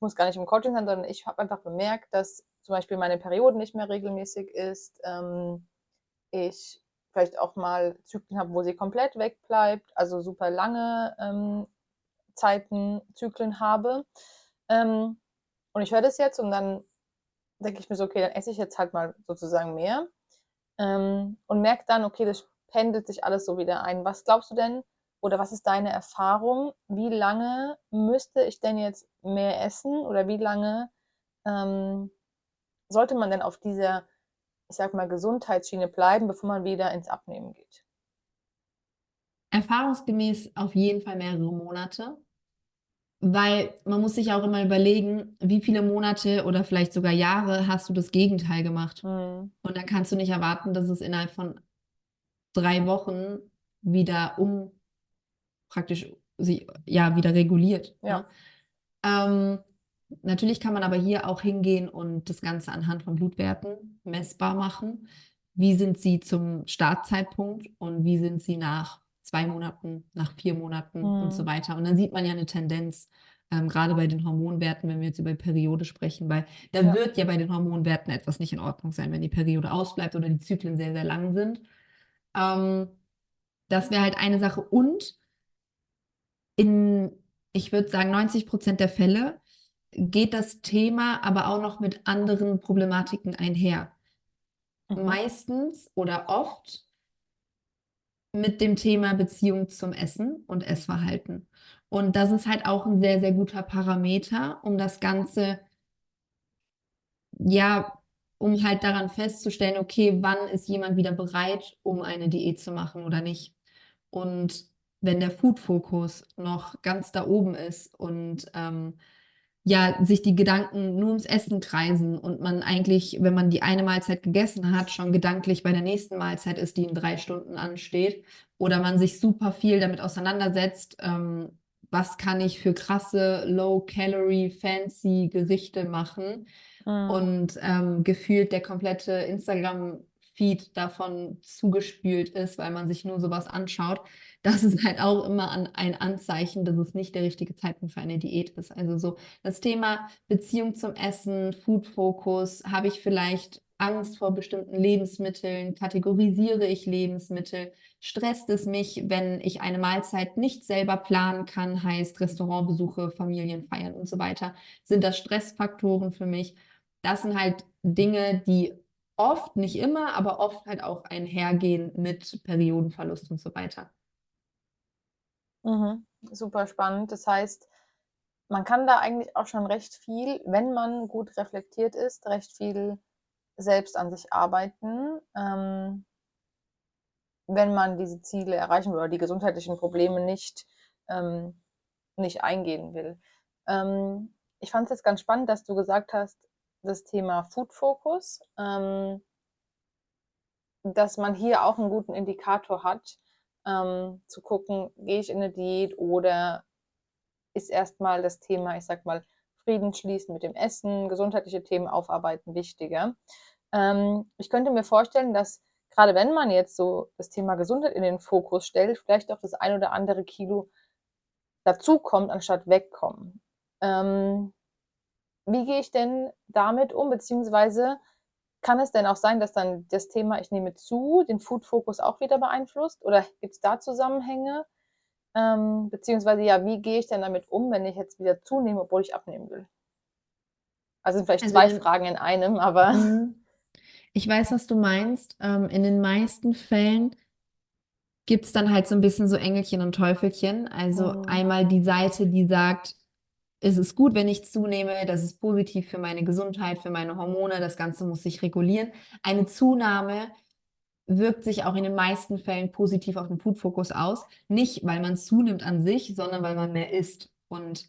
S1: muss gar nicht im Coaching sein, sondern ich habe einfach bemerkt, dass zum Beispiel meine Periode nicht mehr regelmäßig ist, ähm, ich vielleicht auch mal Zyklen habe, wo sie komplett wegbleibt, also super lange ähm, Zeiten, Zyklen habe. Ähm, und ich höre das jetzt und dann denke ich mir so, okay, dann esse ich jetzt halt mal sozusagen mehr ähm, und merke dann, okay, das pendelt sich alles so wieder ein. Was glaubst du denn oder was ist deine Erfahrung? Wie lange müsste ich denn jetzt mehr essen oder wie lange ähm, sollte man denn auf dieser, ich sag mal, Gesundheitsschiene bleiben, bevor man wieder ins Abnehmen geht?
S2: Erfahrungsgemäß auf jeden Fall mehrere Monate, weil man muss sich auch immer überlegen, wie viele Monate oder vielleicht sogar Jahre hast du das Gegenteil gemacht.
S1: Mhm.
S2: Und dann kannst du nicht erwarten, dass es innerhalb von drei Wochen wieder um praktisch sich ja wieder reguliert.
S1: Ja.
S2: Ne? Ähm, natürlich kann man aber hier auch hingehen und das Ganze anhand von Blutwerten messbar machen. Wie sind sie zum Startzeitpunkt und wie sind sie nach zwei Monaten, nach vier Monaten
S1: Mhm.
S2: und so weiter. Und dann sieht man ja eine Tendenz, ähm, gerade bei den Hormonwerten, wenn wir jetzt über Periode sprechen, weil da
S1: Ja.
S2: wird ja bei den Hormonwerten etwas nicht in Ordnung sein, wenn die Periode ausbleibt oder die Zyklen sehr, sehr lang sind. Ähm, das wäre halt eine Sache. Und in, ich würde sagen, 90 Prozent der Fälle geht das Thema aber auch noch mit anderen Problematiken einher.
S1: Mhm.
S2: Meistens oder oft mit dem Thema Beziehung zum Essen und Essverhalten. Und das ist halt auch ein sehr, sehr guter Parameter, um das Ganze, ja, um halt daran festzustellen, okay, wann ist jemand wieder bereit, um eine Diät zu machen oder nicht. Und wenn der Food-Fokus noch ganz da oben ist und ähm, ja, sich die Gedanken nur ums Essen kreisen und man eigentlich, wenn man die eine Mahlzeit gegessen hat, schon gedanklich bei der nächsten Mahlzeit ist, die in drei Stunden ansteht, oder man sich super viel damit auseinandersetzt, ähm, was kann ich für krasse Low-Calorie, fancy Gerichte machen. Mhm. Und ähm, gefühlt der komplette Instagram-Feed davon zugespült ist, weil man sich nur sowas anschaut. Das ist halt auch immer ein Anzeichen, dass es nicht der richtige Zeitpunkt für eine Diät ist. Also so das Thema Beziehung zum Essen, Food-Fokus, habe ich vielleicht Angst vor bestimmten Lebensmitteln? Kategorisiere ich Lebensmittel? Stresst es mich, wenn ich eine Mahlzeit nicht selber planen kann, heißt Restaurantbesuche, Familienfeiern und so weiter? Sind das Stressfaktoren für mich? Das sind halt Dinge, die oft, nicht immer, aber oft halt auch einhergehen mit Periodenverlust und so weiter.
S1: Mhm. Super spannend. Das heißt, man kann da eigentlich auch schon recht viel, wenn man gut reflektiert ist, recht viel selbst an sich arbeiten, ähm, wenn man diese Ziele erreichen will oder die gesundheitlichen Probleme nicht, ähm, nicht eingehen will. Ähm, ich fand es jetzt ganz spannend, dass du gesagt hast, das Thema Food Focus, ähm, dass man hier auch einen guten Indikator hat, ähm, zu gucken, gehe ich in eine Diät oder ist erstmal das Thema, ich sag mal, Frieden schließen mit dem Essen, gesundheitliche Themen aufarbeiten wichtiger. Ähm, ich könnte mir vorstellen, dass gerade wenn man jetzt so das Thema Gesundheit in den Fokus stellt, vielleicht auch das ein oder andere Kilo dazukommt, anstatt wegkommen. Ähm, wie gehe ich denn damit um, beziehungsweise kann es denn auch sein, dass dann das Thema ich nehme zu, den Food-Fokus auch wieder beeinflusst? Oder gibt es da Zusammenhänge? Ähm, beziehungsweise ja, wie gehe ich denn damit um, wenn ich jetzt wieder zunehme, obwohl ich abnehmen will? Also sind vielleicht also, zwei Fragen in einem, aber. Mhm. (laughs)
S2: Ich weiß, was du meinst. Ähm, in den meisten Fällen gibt es dann halt so ein bisschen so Engelchen und Teufelchen. Also mhm. einmal die Seite, die sagt, es ist gut, wenn ich zunehme, das ist positiv für meine Gesundheit, für meine Hormone, das Ganze muss sich regulieren. Eine Zunahme wirkt sich auch in den meisten Fällen positiv auf den Food-Fokus aus. Nicht, weil man zunimmt an sich, sondern weil man mehr isst. Und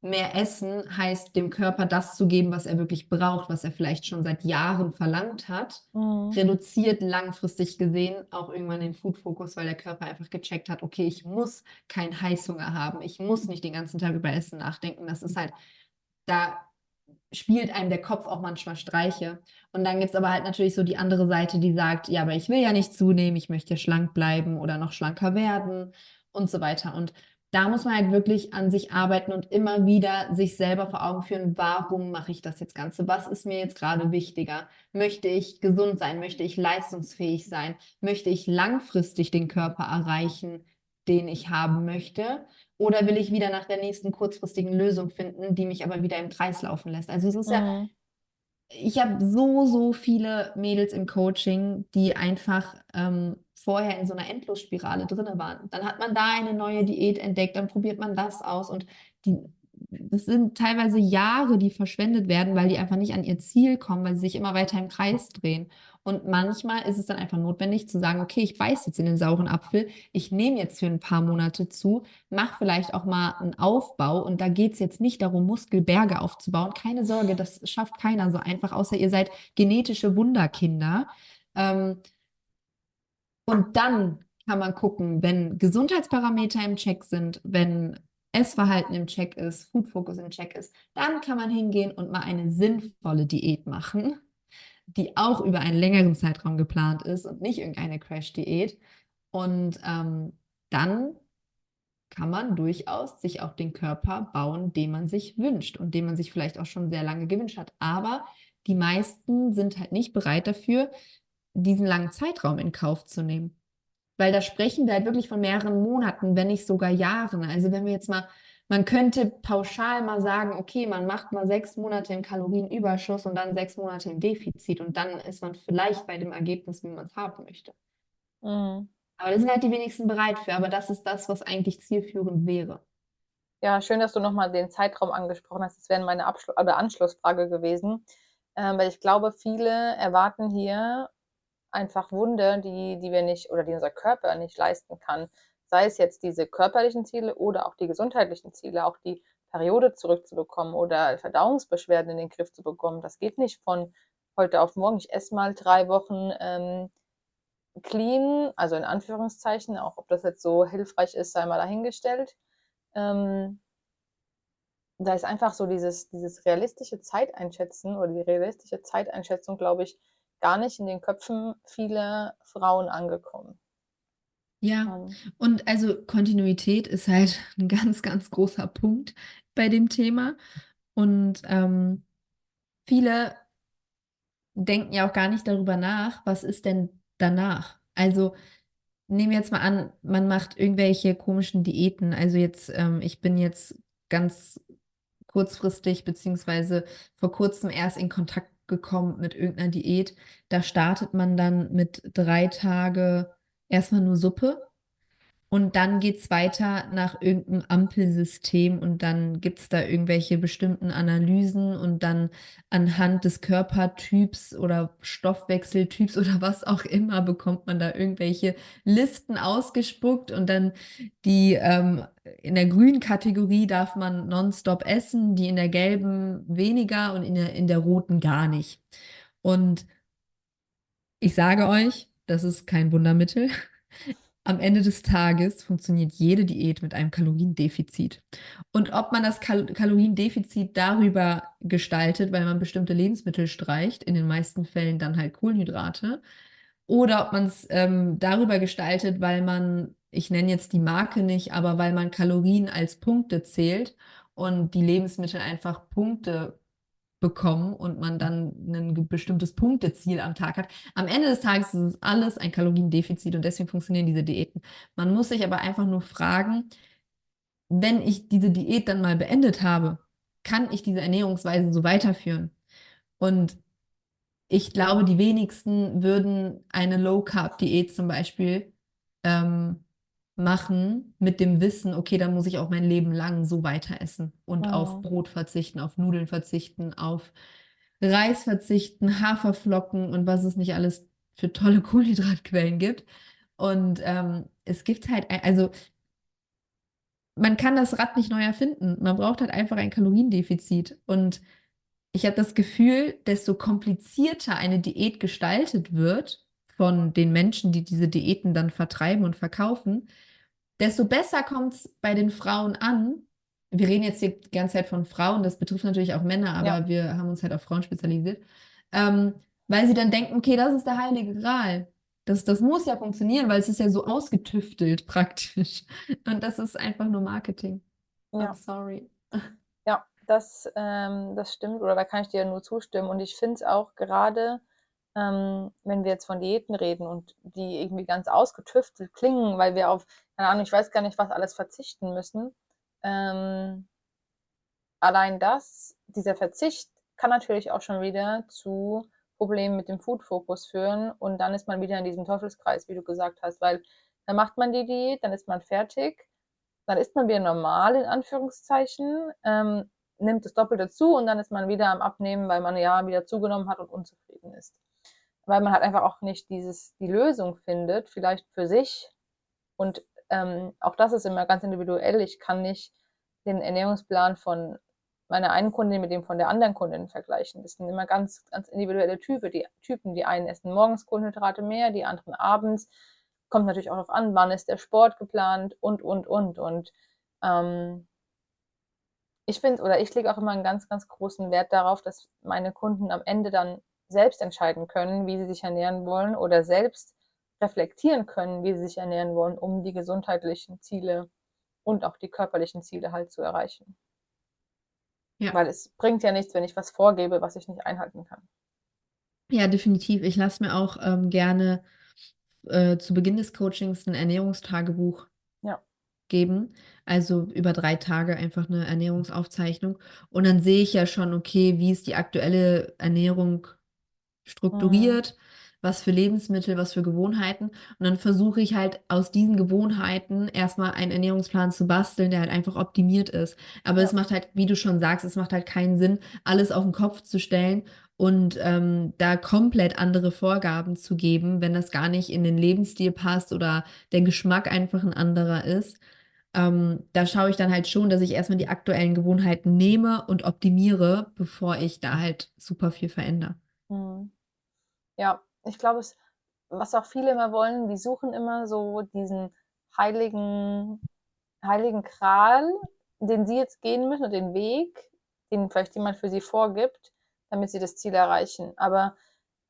S2: mehr Essen heißt, dem Körper das zu geben, was er wirklich braucht, was er vielleicht schon seit Jahren verlangt hat, mhm. reduziert langfristig gesehen auch irgendwann den Food-Fokus, weil der Körper einfach gecheckt hat, okay, ich muss keinen Heißhunger haben, ich muss nicht den ganzen Tag über Essen nachdenken. Das ist halt, da spielt einem der Kopf auch manchmal Streiche. Und dann gibt es aber halt natürlich so die andere Seite, die sagt, ja, aber ich will ja nicht zunehmen, ich möchte schlank bleiben oder noch schlanker werden und so weiter. Und da muss man halt wirklich an sich arbeiten und immer wieder sich selber vor Augen führen, warum mache ich das jetzt Ganze? Was ist mir jetzt gerade wichtiger? Möchte ich gesund sein? Möchte ich leistungsfähig sein? Möchte ich langfristig den Körper erreichen, den ich haben möchte? Oder will ich wieder nach der nächsten kurzfristigen Lösung finden, die mich aber wieder im Kreis laufen lässt? Also es ist mhm. ja, ich habe so, so viele Mädels im Coaching, die einfach ähm, vorher in so einer Endlosspirale drin waren. Dann hat man da eine neue Diät entdeckt, dann probiert man das aus und die, das sind teilweise Jahre, die verschwendet werden, weil die einfach nicht an ihr Ziel kommen, weil sie sich immer weiter im Kreis drehen. Und manchmal ist es dann einfach notwendig zu sagen, okay, ich beiße jetzt in den sauren Apfel, ich nehme jetzt für ein paar Monate zu, mache vielleicht auch mal einen Aufbau und da geht es jetzt nicht darum, Muskelberge aufzubauen. Keine Sorge, das schafft keiner so einfach, außer ihr seid genetische Wunderkinder. Ähm, und dann kann man gucken, wenn Gesundheitsparameter im Check sind, wenn Essverhalten im Check ist, Food Focus im Check ist, dann kann man hingehen und mal eine sinnvolle Diät machen, die auch über einen längeren Zeitraum geplant ist und nicht irgendeine Crash-Diät. Und ähm, dann kann man durchaus sich auch den Körper bauen, den man sich wünscht und den man sich vielleicht auch schon sehr lange gewünscht hat. Aber die meisten sind halt nicht bereit dafür, diesen langen Zeitraum in Kauf zu nehmen. Weil da sprechen wir halt wirklich von mehreren Monaten, wenn nicht sogar Jahren. Also wenn wir jetzt mal, man könnte pauschal mal sagen, okay, man macht mal sechs Monate im Kalorienüberschuss und dann sechs Monate im Defizit und dann ist man vielleicht bei dem Ergebnis, wie man es haben möchte. Mhm. Aber da sind halt die wenigsten bereit für, aber das ist das, was eigentlich zielführend wäre.
S1: Ja, schön, dass du nochmal den Zeitraum angesprochen hast. Das wäre meine Abschlu oder Anschlussfrage gewesen. Ähm, weil ich glaube, viele erwarten hier einfach Wunder, die, die wir nicht oder die unser Körper nicht leisten kann. Sei es jetzt diese körperlichen Ziele oder auch die gesundheitlichen Ziele, auch die Periode zurückzubekommen oder Verdauungsbeschwerden in den Griff zu bekommen. Das geht nicht von heute auf morgen. Ich esse mal drei Wochen ähm, clean, also in Anführungszeichen, auch ob das jetzt so hilfreich ist, sei mal dahingestellt. Ähm, da ist einfach so dieses, dieses realistische Zeiteinschätzen oder die realistische Zeiteinschätzung, glaube ich, gar nicht in den Köpfen vieler Frauen angekommen.
S2: Ja, ähm. und also Kontinuität ist halt (laughs) ein ganz, ganz großer Punkt bei dem Thema. Und ähm, viele denken ja auch gar nicht darüber nach, was ist denn danach? Also nehmen wir jetzt mal an, man macht irgendwelche komischen Diäten. Also jetzt, ähm, ich bin jetzt ganz kurzfristig beziehungsweise vor kurzem erst in Kontakt gekommen mit irgendeiner Diät. Da startet man dann mit drei Tage erstmal nur Suppe und dann geht es weiter nach irgendeinem Ampelsystem und dann gibt es da irgendwelche bestimmten Analysen und dann anhand des Körpertyps oder Stoffwechseltyps (laughs) oder was auch immer bekommt man da irgendwelche Listen ausgespuckt und dann die ähm, in der grünen Kategorie darf man nonstop essen, die in der gelben weniger und in der, in der roten gar nicht. Und ich sage euch, das ist kein Wundermittel. Am Ende des Tages funktioniert jede Diät mit einem Kaloriendefizit. Und ob man das Kal Kaloriendefizit darüber gestaltet, weil man bestimmte Lebensmittel streicht, in den meisten Fällen dann halt Kohlenhydrate, oder ob man es ähm, darüber gestaltet, weil man, ich nenne jetzt die Marke nicht, aber weil man Kalorien als Punkte zählt und die Lebensmittel einfach Punkte bekommen und man dann ein bestimmtes Punkteziel am Tag hat. Am Ende des Tages ist es alles ein Kaloriendefizit und deswegen funktionieren diese Diäten. Man muss sich aber einfach nur fragen, wenn ich diese Diät dann mal beendet habe, kann ich diese Ernährungsweise so weiterführen? Und ich glaube, die wenigsten würden eine Low-Carb-Diät zum Beispiel ähm, machen mit dem Wissen, okay, dann muss ich auch mein Leben lang so weiter essen und oh. auf Brot verzichten, auf Nudeln verzichten, auf Reis verzichten, Haferflocken und was es nicht alles für tolle (laughs) Kohlenhydratquellen gibt. Und ähm, es gibt halt, also man kann das Rad nicht neu erfinden. Man braucht halt einfach ein Kaloriendefizit. Und ich habe das Gefühl, desto komplizierter eine Diät gestaltet wird von den Menschen, die diese Diäten dann vertreiben und verkaufen, desto besser kommt es bei den Frauen an. Wir reden jetzt die ganze Zeit von Frauen, das betrifft natürlich auch Männer, aber ja. wir haben uns halt auf Frauen spezialisiert, ähm, weil sie dann denken, okay, das ist der heilige Gral. Das, das muss ja funktionieren, weil es ist ja so ausgetüftelt praktisch. Und das ist einfach nur Marketing.
S1: Ja. I'm sorry. Ja, das, ähm, das stimmt, oder da kann ich dir nur zustimmen. Und ich finde es auch gerade ähm, wenn wir jetzt von Diäten reden und die irgendwie ganz ausgetüftelt klingen, weil wir auf, keine Ahnung, ich weiß gar nicht, was alles verzichten müssen. Ähm, allein das, dieser Verzicht kann natürlich auch schon wieder zu Problemen mit dem Food-Fokus führen und dann ist man wieder in diesem Teufelskreis, wie du gesagt hast, weil dann macht man die Diät, dann ist man fertig, dann ist man wieder normal in Anführungszeichen, ähm, nimmt das Doppelte zu und dann ist man wieder am Abnehmen, weil man ja wieder zugenommen hat und unzufrieden ist weil man halt einfach auch nicht dieses, die Lösung findet, vielleicht für sich. Und ähm, auch das ist immer ganz individuell. Ich kann nicht den Ernährungsplan von meiner einen Kundin mit dem von der anderen Kundin vergleichen. Das sind immer ganz, ganz individuelle Typen. Die Typen, die einen essen morgens Kohlenhydrate mehr, die anderen abends. Kommt natürlich auch darauf an, wann ist der Sport geplant und, und, und. Und ähm, ich finde, oder ich lege auch immer einen ganz, ganz großen Wert darauf, dass meine Kunden am Ende dann selbst entscheiden können, wie sie sich ernähren wollen oder selbst reflektieren können, wie sie sich ernähren wollen, um die gesundheitlichen Ziele und auch die körperlichen Ziele halt zu erreichen. Ja. Weil es bringt ja nichts, wenn ich was vorgebe, was ich nicht einhalten kann.
S2: Ja, definitiv. Ich lasse mir auch ähm, gerne äh, zu Beginn des Coachings ein Ernährungstagebuch ja. geben. Also über drei Tage einfach eine Ernährungsaufzeichnung. Und dann sehe ich ja schon, okay, wie ist die aktuelle Ernährung strukturiert, mhm. was für Lebensmittel, was für Gewohnheiten. Und dann versuche ich halt aus diesen Gewohnheiten erstmal einen Ernährungsplan zu basteln, der halt einfach optimiert ist. Aber ja. es macht halt, wie du schon sagst, es macht halt keinen Sinn, alles auf den Kopf zu stellen und ähm, da komplett andere Vorgaben zu geben, wenn das gar nicht in den Lebensstil passt oder der Geschmack einfach ein anderer ist. Ähm, da schaue ich dann halt schon, dass ich erstmal die aktuellen Gewohnheiten nehme und optimiere, bevor ich da halt super viel verändere. Mhm.
S1: Ja, ich glaube, was auch viele immer wollen, die suchen immer so diesen heiligen heiligen Gral, den sie jetzt gehen müssen, oder den Weg, den vielleicht jemand für sie vorgibt, damit sie das Ziel erreichen. Aber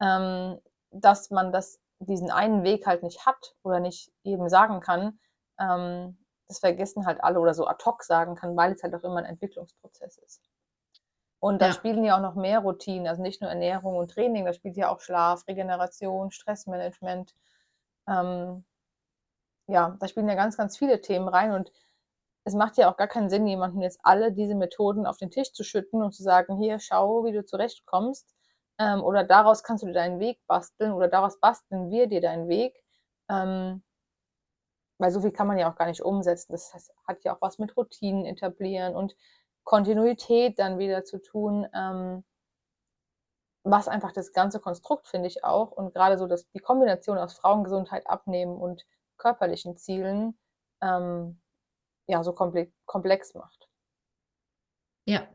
S1: ähm, dass man das, diesen einen Weg halt nicht hat oder nicht jedem sagen kann, ähm, das vergessen halt alle oder so ad hoc sagen kann, weil es halt auch immer ein Entwicklungsprozess ist. Und da
S2: Ja.
S1: spielen ja auch noch mehr Routinen, also nicht nur Ernährung und Training, da spielt ja auch Schlaf, Regeneration, Stressmanagement. Ähm, ja, da spielen ja ganz, ganz viele Themen rein und es macht ja auch gar keinen Sinn, jemandem jetzt alle diese Methoden auf den Tisch zu schütten und zu sagen, hier, schau, wie du zurechtkommst. Ähm, oder daraus kannst du dir deinen Weg basteln oder daraus basteln wir dir deinen Weg. Ähm, weil so viel kann man ja auch gar nicht umsetzen. Das hat ja auch was mit Routinen etablieren und Kontinuität dann wieder zu tun. Ähm, was einfach das ganze Konstrukt, finde ich auch, und gerade so dass die Kombination aus Frauengesundheit, Abnehmen und körperlichen Zielen, ähm, ja, so komple komplex macht.
S2: Ja,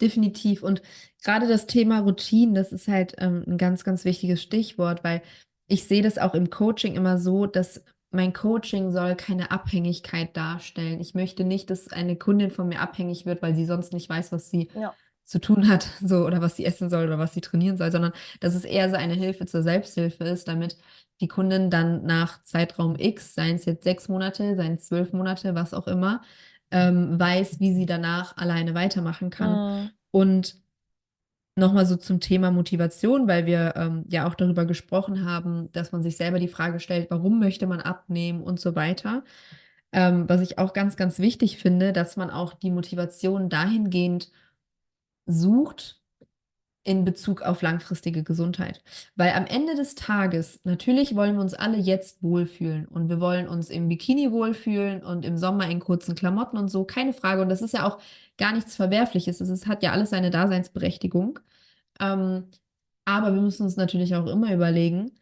S2: definitiv. Und gerade das Thema Routinen, das ist halt ähm, ein ganz, ganz wichtiges Stichwort, weil ich sehe das auch im Coaching immer so, dass mein Coaching soll keine Abhängigkeit darstellen. Ich möchte nicht, dass eine Kundin von mir abhängig wird, weil sie sonst nicht weiß, was sie
S1: Ja.
S2: zu tun hat, (laughs) so oder was sie essen soll oder was sie trainieren soll, sondern dass es eher so eine Hilfe zur Selbsthilfe ist, damit die Kundin dann nach Zeitraum X, seien es jetzt sechs Monate, seien es zwölf Monate, was auch immer, ähm, weiß, wie sie danach alleine weitermachen kann.
S1: Mhm.
S2: Und nochmal so zum Thema Motivation, weil wir ähm, ja auch darüber gesprochen haben, dass man sich selber die Frage stellt, warum möchte man abnehmen und so weiter. Ähm, was ich auch ganz, ganz wichtig finde, dass man auch die Motivation dahingehend sucht in Bezug auf langfristige Gesundheit. Weil am Ende des Tages, natürlich wollen wir uns alle jetzt wohlfühlen und wir wollen uns im Bikini wohlfühlen und im Sommer in kurzen Klamotten und so, keine Frage. Und das ist ja auch gar nichts Verwerfliches. Es hat ja alles seine Daseinsberechtigung. Ähm, aber wir müssen uns natürlich auch immer überlegen,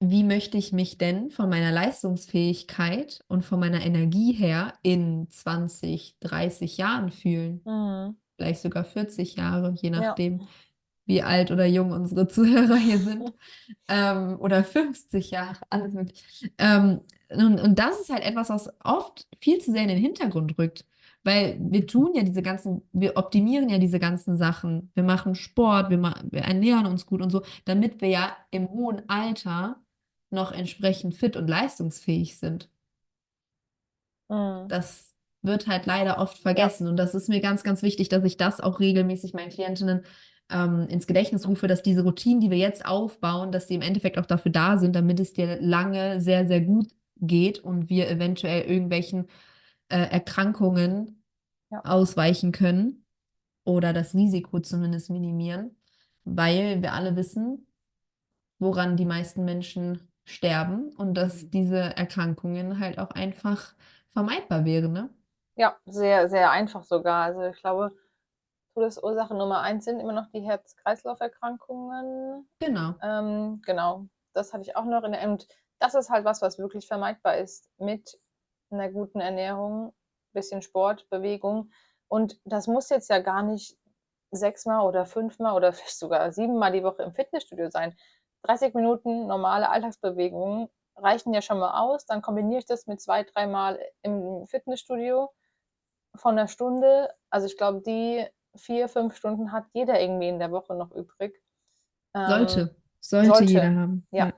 S2: wie möchte ich mich denn von meiner Leistungsfähigkeit und von meiner Energie her in 20, 30 Jahren fühlen?
S1: Mhm.
S2: Vielleicht sogar 40 Jahre, je
S1: Ja.
S2: nachdem, wie alt oder jung unsere (laughs) Zuhörer hier sind. Ähm, oder 50 Jahre, alles möglich. Ähm, und, und das ist halt etwas, was oft viel zu sehr in den Hintergrund rückt. Weil wir tun ja diese ganzen, wir optimieren ja diese ganzen Sachen. Wir machen Sport, wir, ma wir ernähren uns gut und so, damit wir ja im hohen Alter noch entsprechend fit und leistungsfähig sind.
S1: Mhm.
S2: Das wird halt leider oft
S1: Ja.
S2: vergessen. Und das ist mir ganz, ganz wichtig, dass ich das auch regelmäßig meinen Klientinnen ähm, ins Gedächtnis rufe, dass diese Routinen, die wir jetzt aufbauen, dass die im Endeffekt auch dafür da sind, damit es dir lange sehr, sehr gut geht und wir eventuell irgendwelchen äh, Erkrankungen
S1: Ja.
S2: ausweichen können oder das Risiko zumindest minimieren, weil wir alle wissen, woran die meisten Menschen sterben und dass diese Erkrankungen halt auch einfach vermeidbar wären, ne?
S1: Ja, sehr, sehr einfach sogar. Also ich glaube, Todesursache Nummer eins sind immer noch die Herz-Kreislauf-Erkrankungen.
S2: Genau.
S1: Ähm, genau, das hatte ich auch noch in der, und das ist halt was, was wirklich vermeidbar ist mit einer guten Ernährung, bisschen Sport, Bewegung. Und das muss jetzt ja gar nicht sechsmal oder fünfmal oder vielleicht sogar siebenmal die Woche im Fitnessstudio sein. 30 Minuten normale Alltagsbewegungen reichen ja schon mal aus. Dann kombiniere ich das mit zwei, dreimal im Fitnessstudio von einer Stunde. Also ich glaube, die vier, fünf Stunden hat jeder irgendwie in der Woche noch übrig. Ähm,
S2: Sollte. Sollte
S1: sollte.
S2: jeder haben.
S1: Ja.
S2: Ja.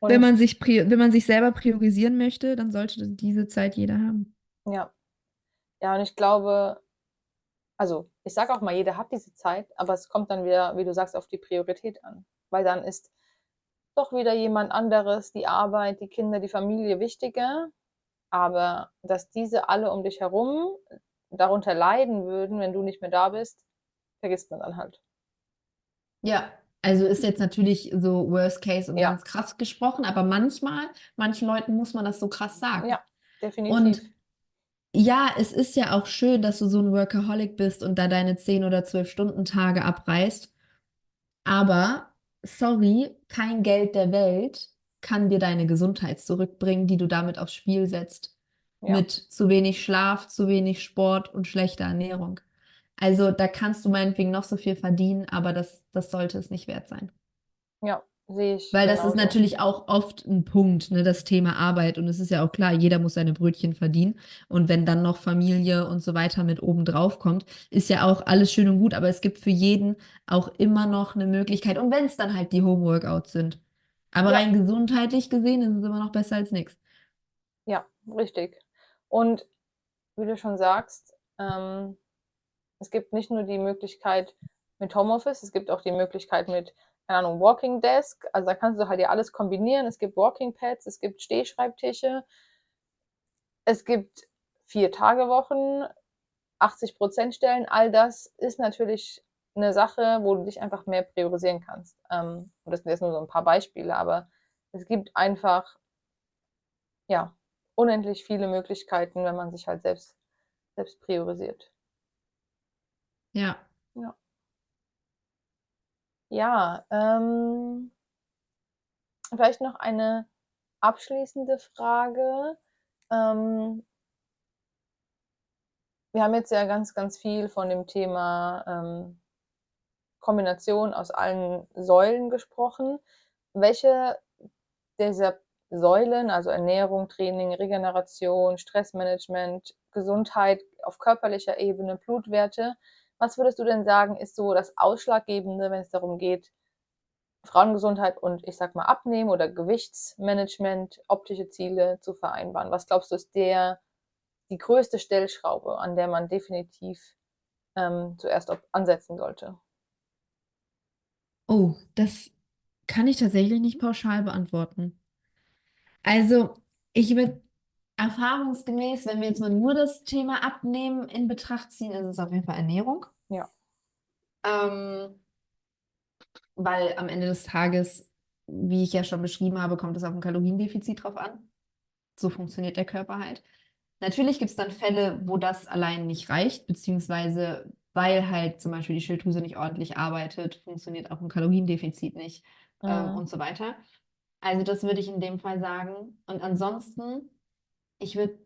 S2: Wenn man sich wenn man sich selber priorisieren möchte, dann sollte diese Zeit jeder haben.
S1: Ja. Ja, und ich glaube, also ich sage auch mal, jeder hat diese Zeit, aber es kommt dann wieder, wie du sagst, auf die Priorität an. Weil dann ist doch wieder jemand anderes, die Arbeit, die Kinder, die Familie wichtiger. Aber dass diese alle um dich herum darunter leiden würden, wenn du nicht mehr da bist, vergisst man dann halt.
S2: Ja, also ist jetzt natürlich so Worst Case und
S1: Ja.
S2: ganz krass gesprochen, aber manchmal, manchen Leuten muss man das so krass sagen.
S1: Ja, definitiv.
S2: Und ja, es ist ja auch schön, dass du so ein Workaholic bist und da deine 10 oder 12 Stunden Tage abreißt. Aber sorry, kein Geld der Welt kann dir deine Gesundheit zurückbringen, die du damit aufs Spiel setzt.
S1: Ja.
S2: Mit zu wenig Schlaf, zu wenig Sport und schlechter Ernährung. Also da kannst du meinetwegen noch so viel verdienen, aber das, das sollte es nicht wert sein.
S1: Ja, Sehe ich
S2: Weil das ist
S1: genauso.
S2: natürlich auch oft ein Punkt, ne, das Thema Arbeit. Und es ist ja auch klar, jeder muss seine Brötchen verdienen. Und wenn dann noch Familie und so weiter mit oben drauf kommt, ist ja auch alles schön und gut. Aber es gibt für jeden auch immer noch eine Möglichkeit. Und wenn es dann halt die Homeworkouts sind. Aber
S1: Ja.
S2: rein gesundheitlich gesehen ist es immer noch besser als nichts.
S1: Ja, richtig. Und wie du schon sagst, ähm, es gibt nicht nur die Möglichkeit mit Homeoffice, es gibt auch die Möglichkeit mit, keine Ahnung, Walking Desk. Also da kannst du halt ja alles kombinieren. Es gibt Walking Pads, es gibt Stehschreibtische, es gibt Vier-Tage-Wochen, 80% Stellen. All das ist natürlich eine Sache, wo du dich einfach mehr priorisieren kannst. Ähm, und das sind jetzt nur so ein paar Beispiele, aber es gibt einfach, ja, unendlich viele Möglichkeiten, wenn man sich halt selbst, selbst priorisiert.
S2: Ja.
S1: Ja, ähm, vielleicht noch eine abschließende Frage. Ähm, wir haben jetzt ja ganz, ganz viel von dem Thema ähm, Kombination aus allen Säulen gesprochen. Welche dieser Säulen, also Ernährung, Training, Regeneration, Stressmanagement, Gesundheit auf körperlicher Ebene, Blutwerte, was würdest du denn sagen, ist so das Ausschlaggebende, wenn es darum geht, Frauengesundheit und ich sag mal Abnehmen oder Gewichtsmanagement, optische Ziele zu vereinbaren? Was glaubst du, ist der die größte Stellschraube, an der man definitiv ähm, zuerst ansetzen sollte?
S2: Oh, das kann ich tatsächlich nicht pauschal beantworten. Also, ich würde erfahrungsgemäß, wenn wir jetzt mal nur das Thema Abnehmen in Betracht ziehen, ist es auf jeden Fall Ernährung.
S1: Ja.
S2: Ähm, weil am Ende des Tages, wie ich ja schon beschrieben habe, kommt es auf ein Kaloriendefizit drauf an. So funktioniert der Körper halt. Natürlich gibt es dann Fälle, wo das allein nicht reicht, beziehungsweise weil halt zum Beispiel die Schilddrüse nicht ordentlich arbeitet, funktioniert auch ein Kaloriendefizit nicht ähm,
S1: Mhm.
S2: und so weiter. Also das würde ich in dem Fall sagen. Und ansonsten, ich würde,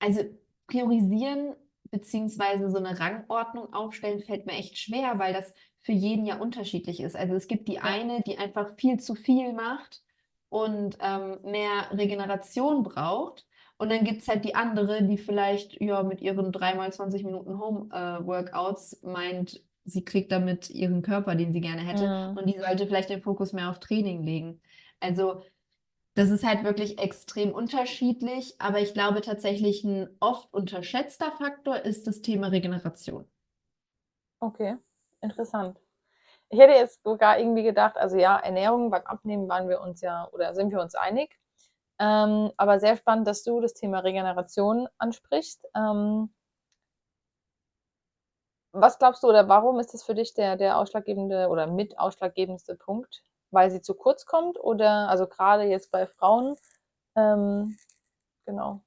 S2: also priorisieren beziehungsweise so eine Rangordnung aufstellen, fällt mir echt schwer, weil das für jeden ja unterschiedlich ist. Also es gibt die
S1: Ja.
S2: eine, die einfach viel zu viel macht und ähm, mehr Regeneration braucht. Und dann gibt es halt die andere, die vielleicht ja mit ihren dreimal 20 Minuten Home-Workouts meint, sie kriegt damit ihren Körper, den sie gerne hätte.
S1: Mhm.
S2: Und die sollte vielleicht den Fokus mehr auf Training legen. Also das ist halt wirklich extrem unterschiedlich, aber ich glaube tatsächlich ein oft unterschätzter Faktor ist das Thema Regeneration.
S1: Okay, interessant. Ich hätte jetzt sogar irgendwie gedacht, also ja, Ernährung beim Abnehmen waren wir uns ja oder sind wir uns einig. Ähm, aber sehr spannend, dass du das Thema Regeneration ansprichst. Ähm, was glaubst du oder warum ist das für dich der, der ausschlaggebende oder mit ausschlaggebendste Punkt? Weil sie zu kurz kommt oder also gerade jetzt bei Frauen? Ähm, genau.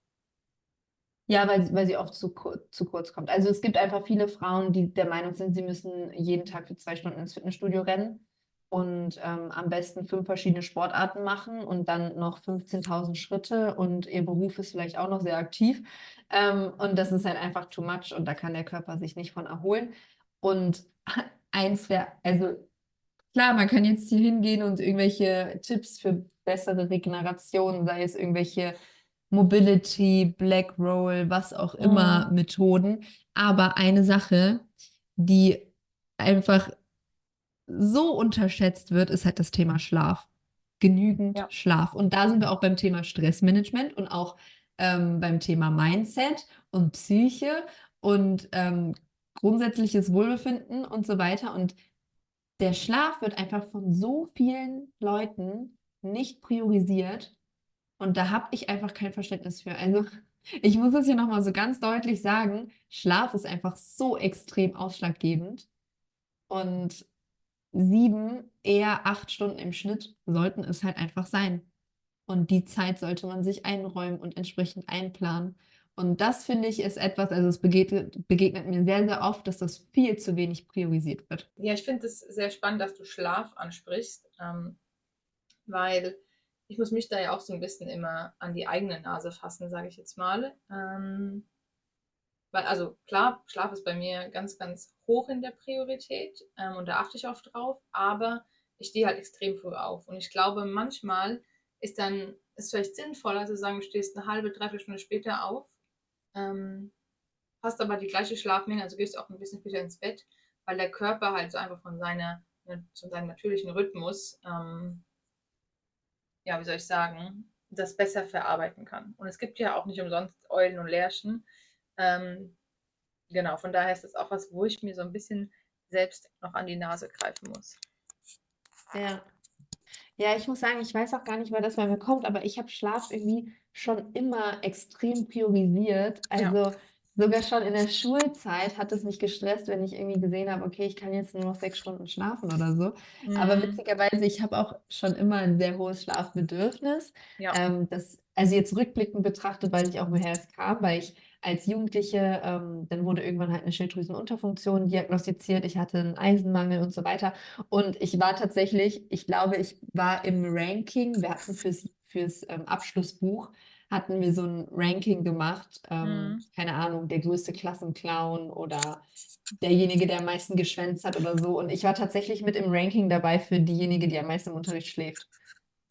S2: Ja, weil, weil sie oft zu, zu kurz kommt. Also es gibt einfach viele Frauen, die der Meinung sind, sie müssen jeden Tag für zwei Stunden ins Fitnessstudio rennen und ähm, am besten fünf verschiedene Sportarten machen und dann noch 15.000 Schritte und ihr Beruf ist vielleicht auch noch sehr aktiv. Ähm, und das ist halt einfach too much und da kann der Körper sich nicht von erholen. Und (laughs) eins wäre, also klar, man kann jetzt hier hingehen und irgendwelche Tipps für bessere Regeneration, sei es irgendwelche Mobility, Black Roll, was auch immer
S1: Mhm.
S2: Methoden. Aber eine Sache, die einfach so unterschätzt wird, ist halt das Thema Schlaf. Genügend
S1: Ja.
S2: Schlaf. Und da sind wir auch beim Thema Stressmanagement und auch ähm, beim Thema Mindset und Psyche und ähm, grundsätzliches Wohlbefinden und so weiter. Und der Schlaf wird einfach von so vielen Leuten nicht priorisiert. Und da habe ich einfach kein Verständnis für. Also, (laughs) ich muss es hier nochmal so ganz deutlich sagen: Schlaf ist einfach so extrem ausschlaggebend. Und sieben, eher acht Stunden im Schnitt sollten es halt einfach sein. Und die Zeit sollte man sich einräumen und entsprechend einplanen. Und das finde ich ist etwas, also es begegnet, begegnet mir sehr, sehr oft, dass das viel zu wenig priorisiert wird.
S1: Ja, ich finde es sehr spannend, dass du Schlaf ansprichst, ähm, weil ich muss mich da ja auch so ein bisschen immer an die eigene Nase fassen, sage ich jetzt mal. Ähm, also klar, Schlaf ist bei mir ganz, ganz hoch in der Priorität ähm, und da achte ich auch drauf, aber ich stehe halt extrem früh auf. Und ich glaube, manchmal ist dann ist vielleicht sinnvoller zu sagen, du stehst eine halbe, dreiviertel Stunde später auf, ähm, hast aber die gleiche Schlafmenge, also gehst auch ein bisschen später ins Bett, weil der Körper halt so einfach von seiner, von seinem natürlichen Rhythmus, ähm, ja, wie soll ich sagen, das besser verarbeiten kann. Und es gibt ja auch nicht umsonst Eulen und Lärchen. Ähm, genau, von daher ist das auch was, wo ich mir so ein bisschen selbst noch an die Nase greifen muss.
S2: Ja. Ja, ich muss sagen, ich weiß auch gar nicht, wer das bei mir kommt, aber ich habe Schlaf irgendwie schon immer extrem priorisiert.
S1: Ja.
S2: Also sogar schon in der Schulzeit hat es mich gestresst, wenn ich irgendwie gesehen habe, okay, ich kann jetzt nur noch sechs Stunden schlafen oder so. Aber
S1: Mhm.
S2: witzigerweise, ich habe auch schon immer ein sehr hohes Schlafbedürfnis.
S1: Ja.
S2: Ähm, das, also jetzt rückblickend betrachtet, weiß ich auch, woher es kam, weil ich als Jugendliche, ähm, dann wurde irgendwann halt eine Schilddrüsenunterfunktion diagnostiziert, ich hatte einen Eisenmangel und so weiter. Und ich war tatsächlich, ich glaube, ich war im Ranking, wir hatten fürs, fürs ähm, Abschlussbuch, hatten wir so ein Ranking gemacht, ähm,
S1: Mhm.
S2: keine Ahnung, der größte Klassenclown oder derjenige, der am meisten geschwänzt hat oder so. Und ich war tatsächlich mit im Ranking dabei für diejenige, die am meisten im Unterricht schläft.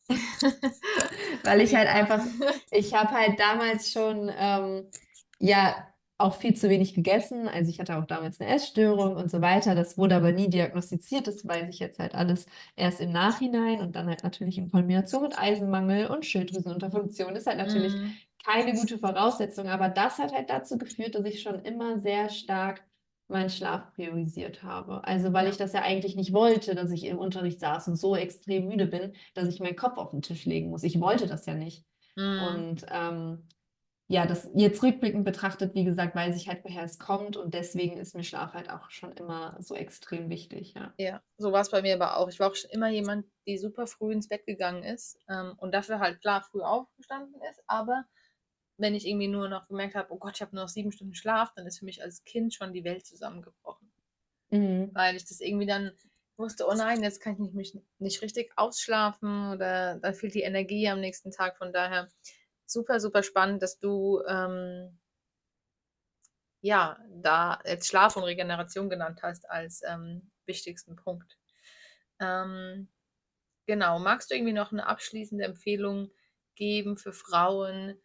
S2: (laughs) Weil ich halt einfach, ich habe halt damals schon, ähm, ja, auch viel zu wenig gegessen. Also ich hatte auch damals eine Essstörung und so weiter. Das wurde aber nie diagnostiziert. Das weiß ich jetzt halt alles erst im Nachhinein und dann halt natürlich in Kombination mit Eisenmangel und Schilddrüsenunterfunktion ist halt natürlich
S1: Mhm.
S2: keine gute Voraussetzung. Aber das hat halt dazu geführt, dass ich schon immer sehr stark meinen Schlaf priorisiert habe. Also weil ich das ja eigentlich nicht wollte, dass ich im Unterricht saß und so extrem müde bin, dass ich meinen Kopf auf den Tisch legen muss. Ich wollte das ja nicht.
S1: Mhm.
S2: Und ähm, ja, das jetzt rückblickend betrachtet, wie gesagt, weiß ich halt, woher es kommt und deswegen ist mir Schlaf halt auch schon immer so extrem wichtig, ja.
S1: Ja, so war es bei mir aber auch. Ich war auch schon immer jemand, die super früh ins Bett gegangen ist ähm, und dafür halt klar früh aufgestanden ist. Aber wenn ich irgendwie nur noch gemerkt habe, oh Gott, ich habe nur noch sieben Stunden Schlaf, dann ist für mich als Kind schon die Welt zusammengebrochen.
S2: Mhm.
S1: Weil ich das irgendwie dann wusste, oh nein, jetzt kann ich nicht, mich nicht richtig ausschlafen oder dann fehlt die Energie am nächsten Tag. Von daher super, super spannend, dass du ähm, ja da jetzt Schlaf und Regeneration genannt hast als ähm, wichtigsten Punkt. Ähm, genau, magst du irgendwie noch eine abschließende Empfehlung geben für Frauen,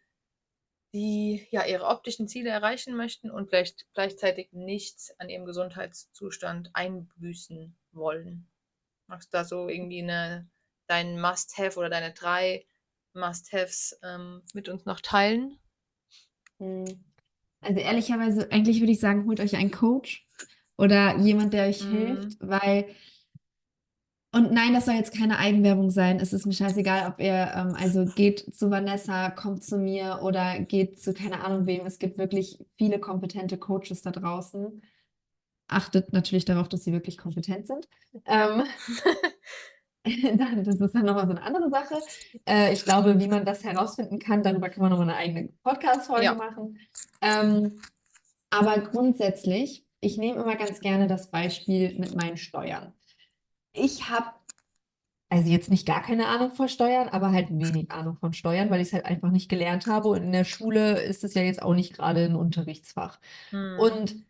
S1: die ja ihre optischen Ziele erreichen möchten und vielleicht gleichzeitig nichts an ihrem Gesundheitszustand einbüßen wollen? Magst du da so irgendwie eine, dein Must-Have oder deine drei Must-Haves ähm, mit uns noch teilen?
S2: Mhm. Also ehrlicherweise, eigentlich würde ich sagen, holt euch einen Coach oder jemand, der euch
S1: Mhm.
S2: hilft, weil und nein, das soll jetzt keine Eigenwerbung sein. Es ist mir scheißegal, ob ihr, ähm, also geht zu Vanessa, kommt zu mir oder geht zu keine Ahnung wem. Es gibt wirklich viele kompetente Coaches da draußen. Achtet natürlich darauf, dass sie wirklich kompetent sind. Ähm, (laughs) (laughs) das ist dann nochmal so eine andere Sache. Äh, ich glaube, wie man das herausfinden kann, darüber kann man nochmal eine eigene Podcast-Folge
S1: Ja.
S2: machen. Ähm, aber grundsätzlich, ich nehme immer ganz gerne das Beispiel mit meinen Steuern. Ich habe also jetzt nicht gar keine Ahnung von Steuern, aber halt wenig Ahnung von Steuern, weil ich es halt einfach nicht gelernt habe. Und in der Schule ist es ja jetzt auch nicht gerade ein Unterrichtsfach.
S1: Hm.
S2: Und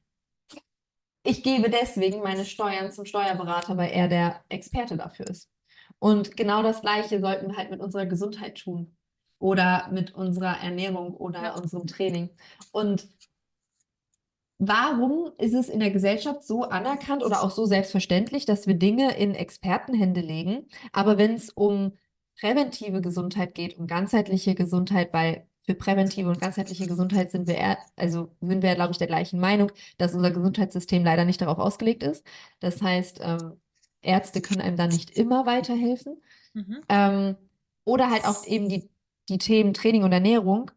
S2: ich gebe deswegen meine Steuern zum Steuerberater, weil er der Experte dafür ist. Und genau das Gleiche sollten wir halt mit unserer Gesundheit tun oder mit unserer Ernährung oder
S1: Ja.
S2: unserem Training. Und warum ist es in der Gesellschaft so anerkannt oder auch so selbstverständlich, dass wir Dinge in Expertenhände legen, aber wenn es um präventive Gesundheit geht, um ganzheitliche Gesundheit, weil für präventive und ganzheitliche Gesundheit sind wir, eher, also sind wir, glaube ich, der gleichen Meinung, dass unser Gesundheitssystem leider nicht darauf ausgelegt ist. Das heißt, ähm, Ärzte können einem da nicht immer weiterhelfen.
S1: Mhm.
S2: Ähm, oder halt auch eben die, die Themen Training und Ernährung.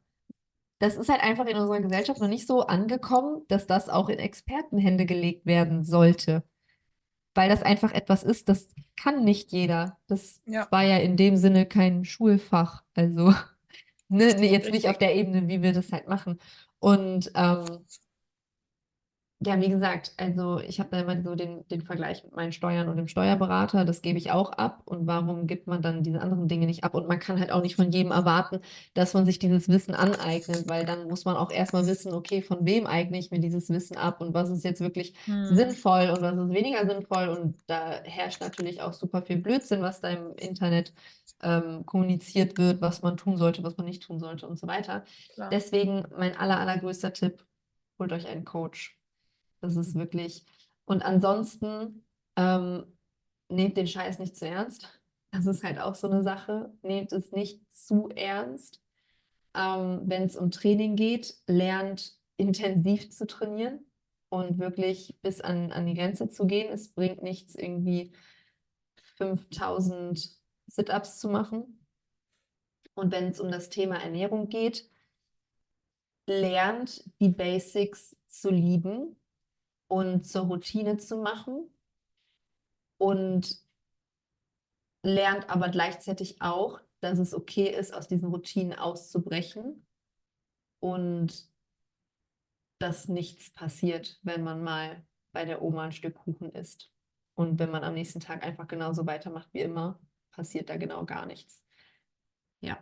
S2: Das ist halt einfach in unserer Gesellschaft noch nicht so angekommen, dass das auch in Expertenhände gelegt werden sollte. Weil das einfach etwas ist, das kann nicht jeder. Das
S1: Ja.
S2: war ja in dem Sinne kein Schulfach. Also, (laughs) ne, ne, jetzt nicht auf der Ebene, wie wir das halt machen. Und ähm, Ja, wie gesagt, also ich habe da immer so den, den Vergleich mit meinen Steuern und dem Steuerberater, das gebe ich auch ab. Und warum gibt man dann diese anderen Dinge nicht ab? Und man kann halt auch nicht von jedem erwarten, dass man sich dieses Wissen aneignet, weil dann muss man auch erstmal wissen, okay, von wem eigne ich mir dieses Wissen ab und was ist jetzt wirklich
S1: Hm.
S2: sinnvoll und was ist weniger sinnvoll. Und da herrscht natürlich auch super viel Blödsinn, was da im Internet ähm, kommuniziert wird, was man tun sollte, was man nicht tun sollte und so weiter.
S1: Klar.
S2: Deswegen mein aller, allergrößter Tipp, holt euch einen Coach. Das ist wirklich. Und ansonsten ähm, nehmt den Scheiß nicht zu ernst. Das ist halt auch so eine Sache. Nehmt es nicht zu ernst. Ähm, wenn es um Training geht, lernt intensiv zu trainieren und wirklich bis an, an die Grenze zu gehen. Es bringt nichts, irgendwie 5000 Sit-ups zu machen. Und wenn es um das Thema Ernährung geht, lernt die Basics zu lieben und zur Routine zu machen und lernt aber gleichzeitig auch, dass es okay ist, aus diesen Routinen auszubrechen und dass nichts passiert, wenn man mal bei der Oma ein Stück Kuchen isst. Und wenn man am nächsten Tag einfach genauso weitermacht wie immer, passiert da genau gar nichts. Ja.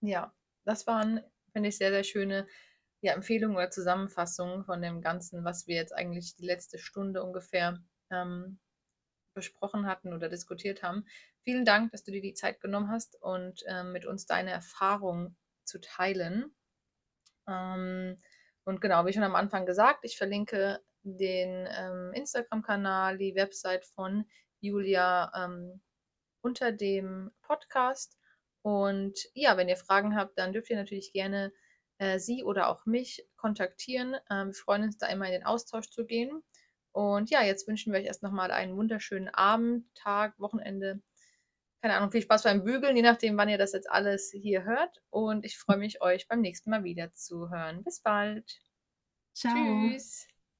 S1: Ja, das waren, finde ich, sehr, sehr schöne ja, Empfehlungen oder Zusammenfassungen von dem Ganzen, was wir jetzt eigentlich die letzte Stunde ungefähr ähm, besprochen hatten oder diskutiert haben. Vielen Dank, dass du dir die Zeit genommen hast und ähm, mit uns deine Erfahrungen zu teilen. Ähm, und genau, wie schon am Anfang gesagt, ich verlinke den ähm, Instagram-Kanal, die Website von Julia ähm, unter dem Podcast. Und ja, wenn ihr Fragen habt, dann dürft ihr natürlich gerne äh, sie oder auch mich kontaktieren. Ähm, wir freuen uns da immer in den Austausch zu gehen. Und ja, jetzt wünschen wir euch erst nochmal einen wunderschönen Abend, Tag, Wochenende. Keine Ahnung, viel Spaß beim Bügeln, je nachdem, wann ihr das jetzt alles hier hört. Und ich freue mich, euch beim nächsten Mal wieder zu hören. Bis bald.
S2: Ciao.
S1: Tschüss.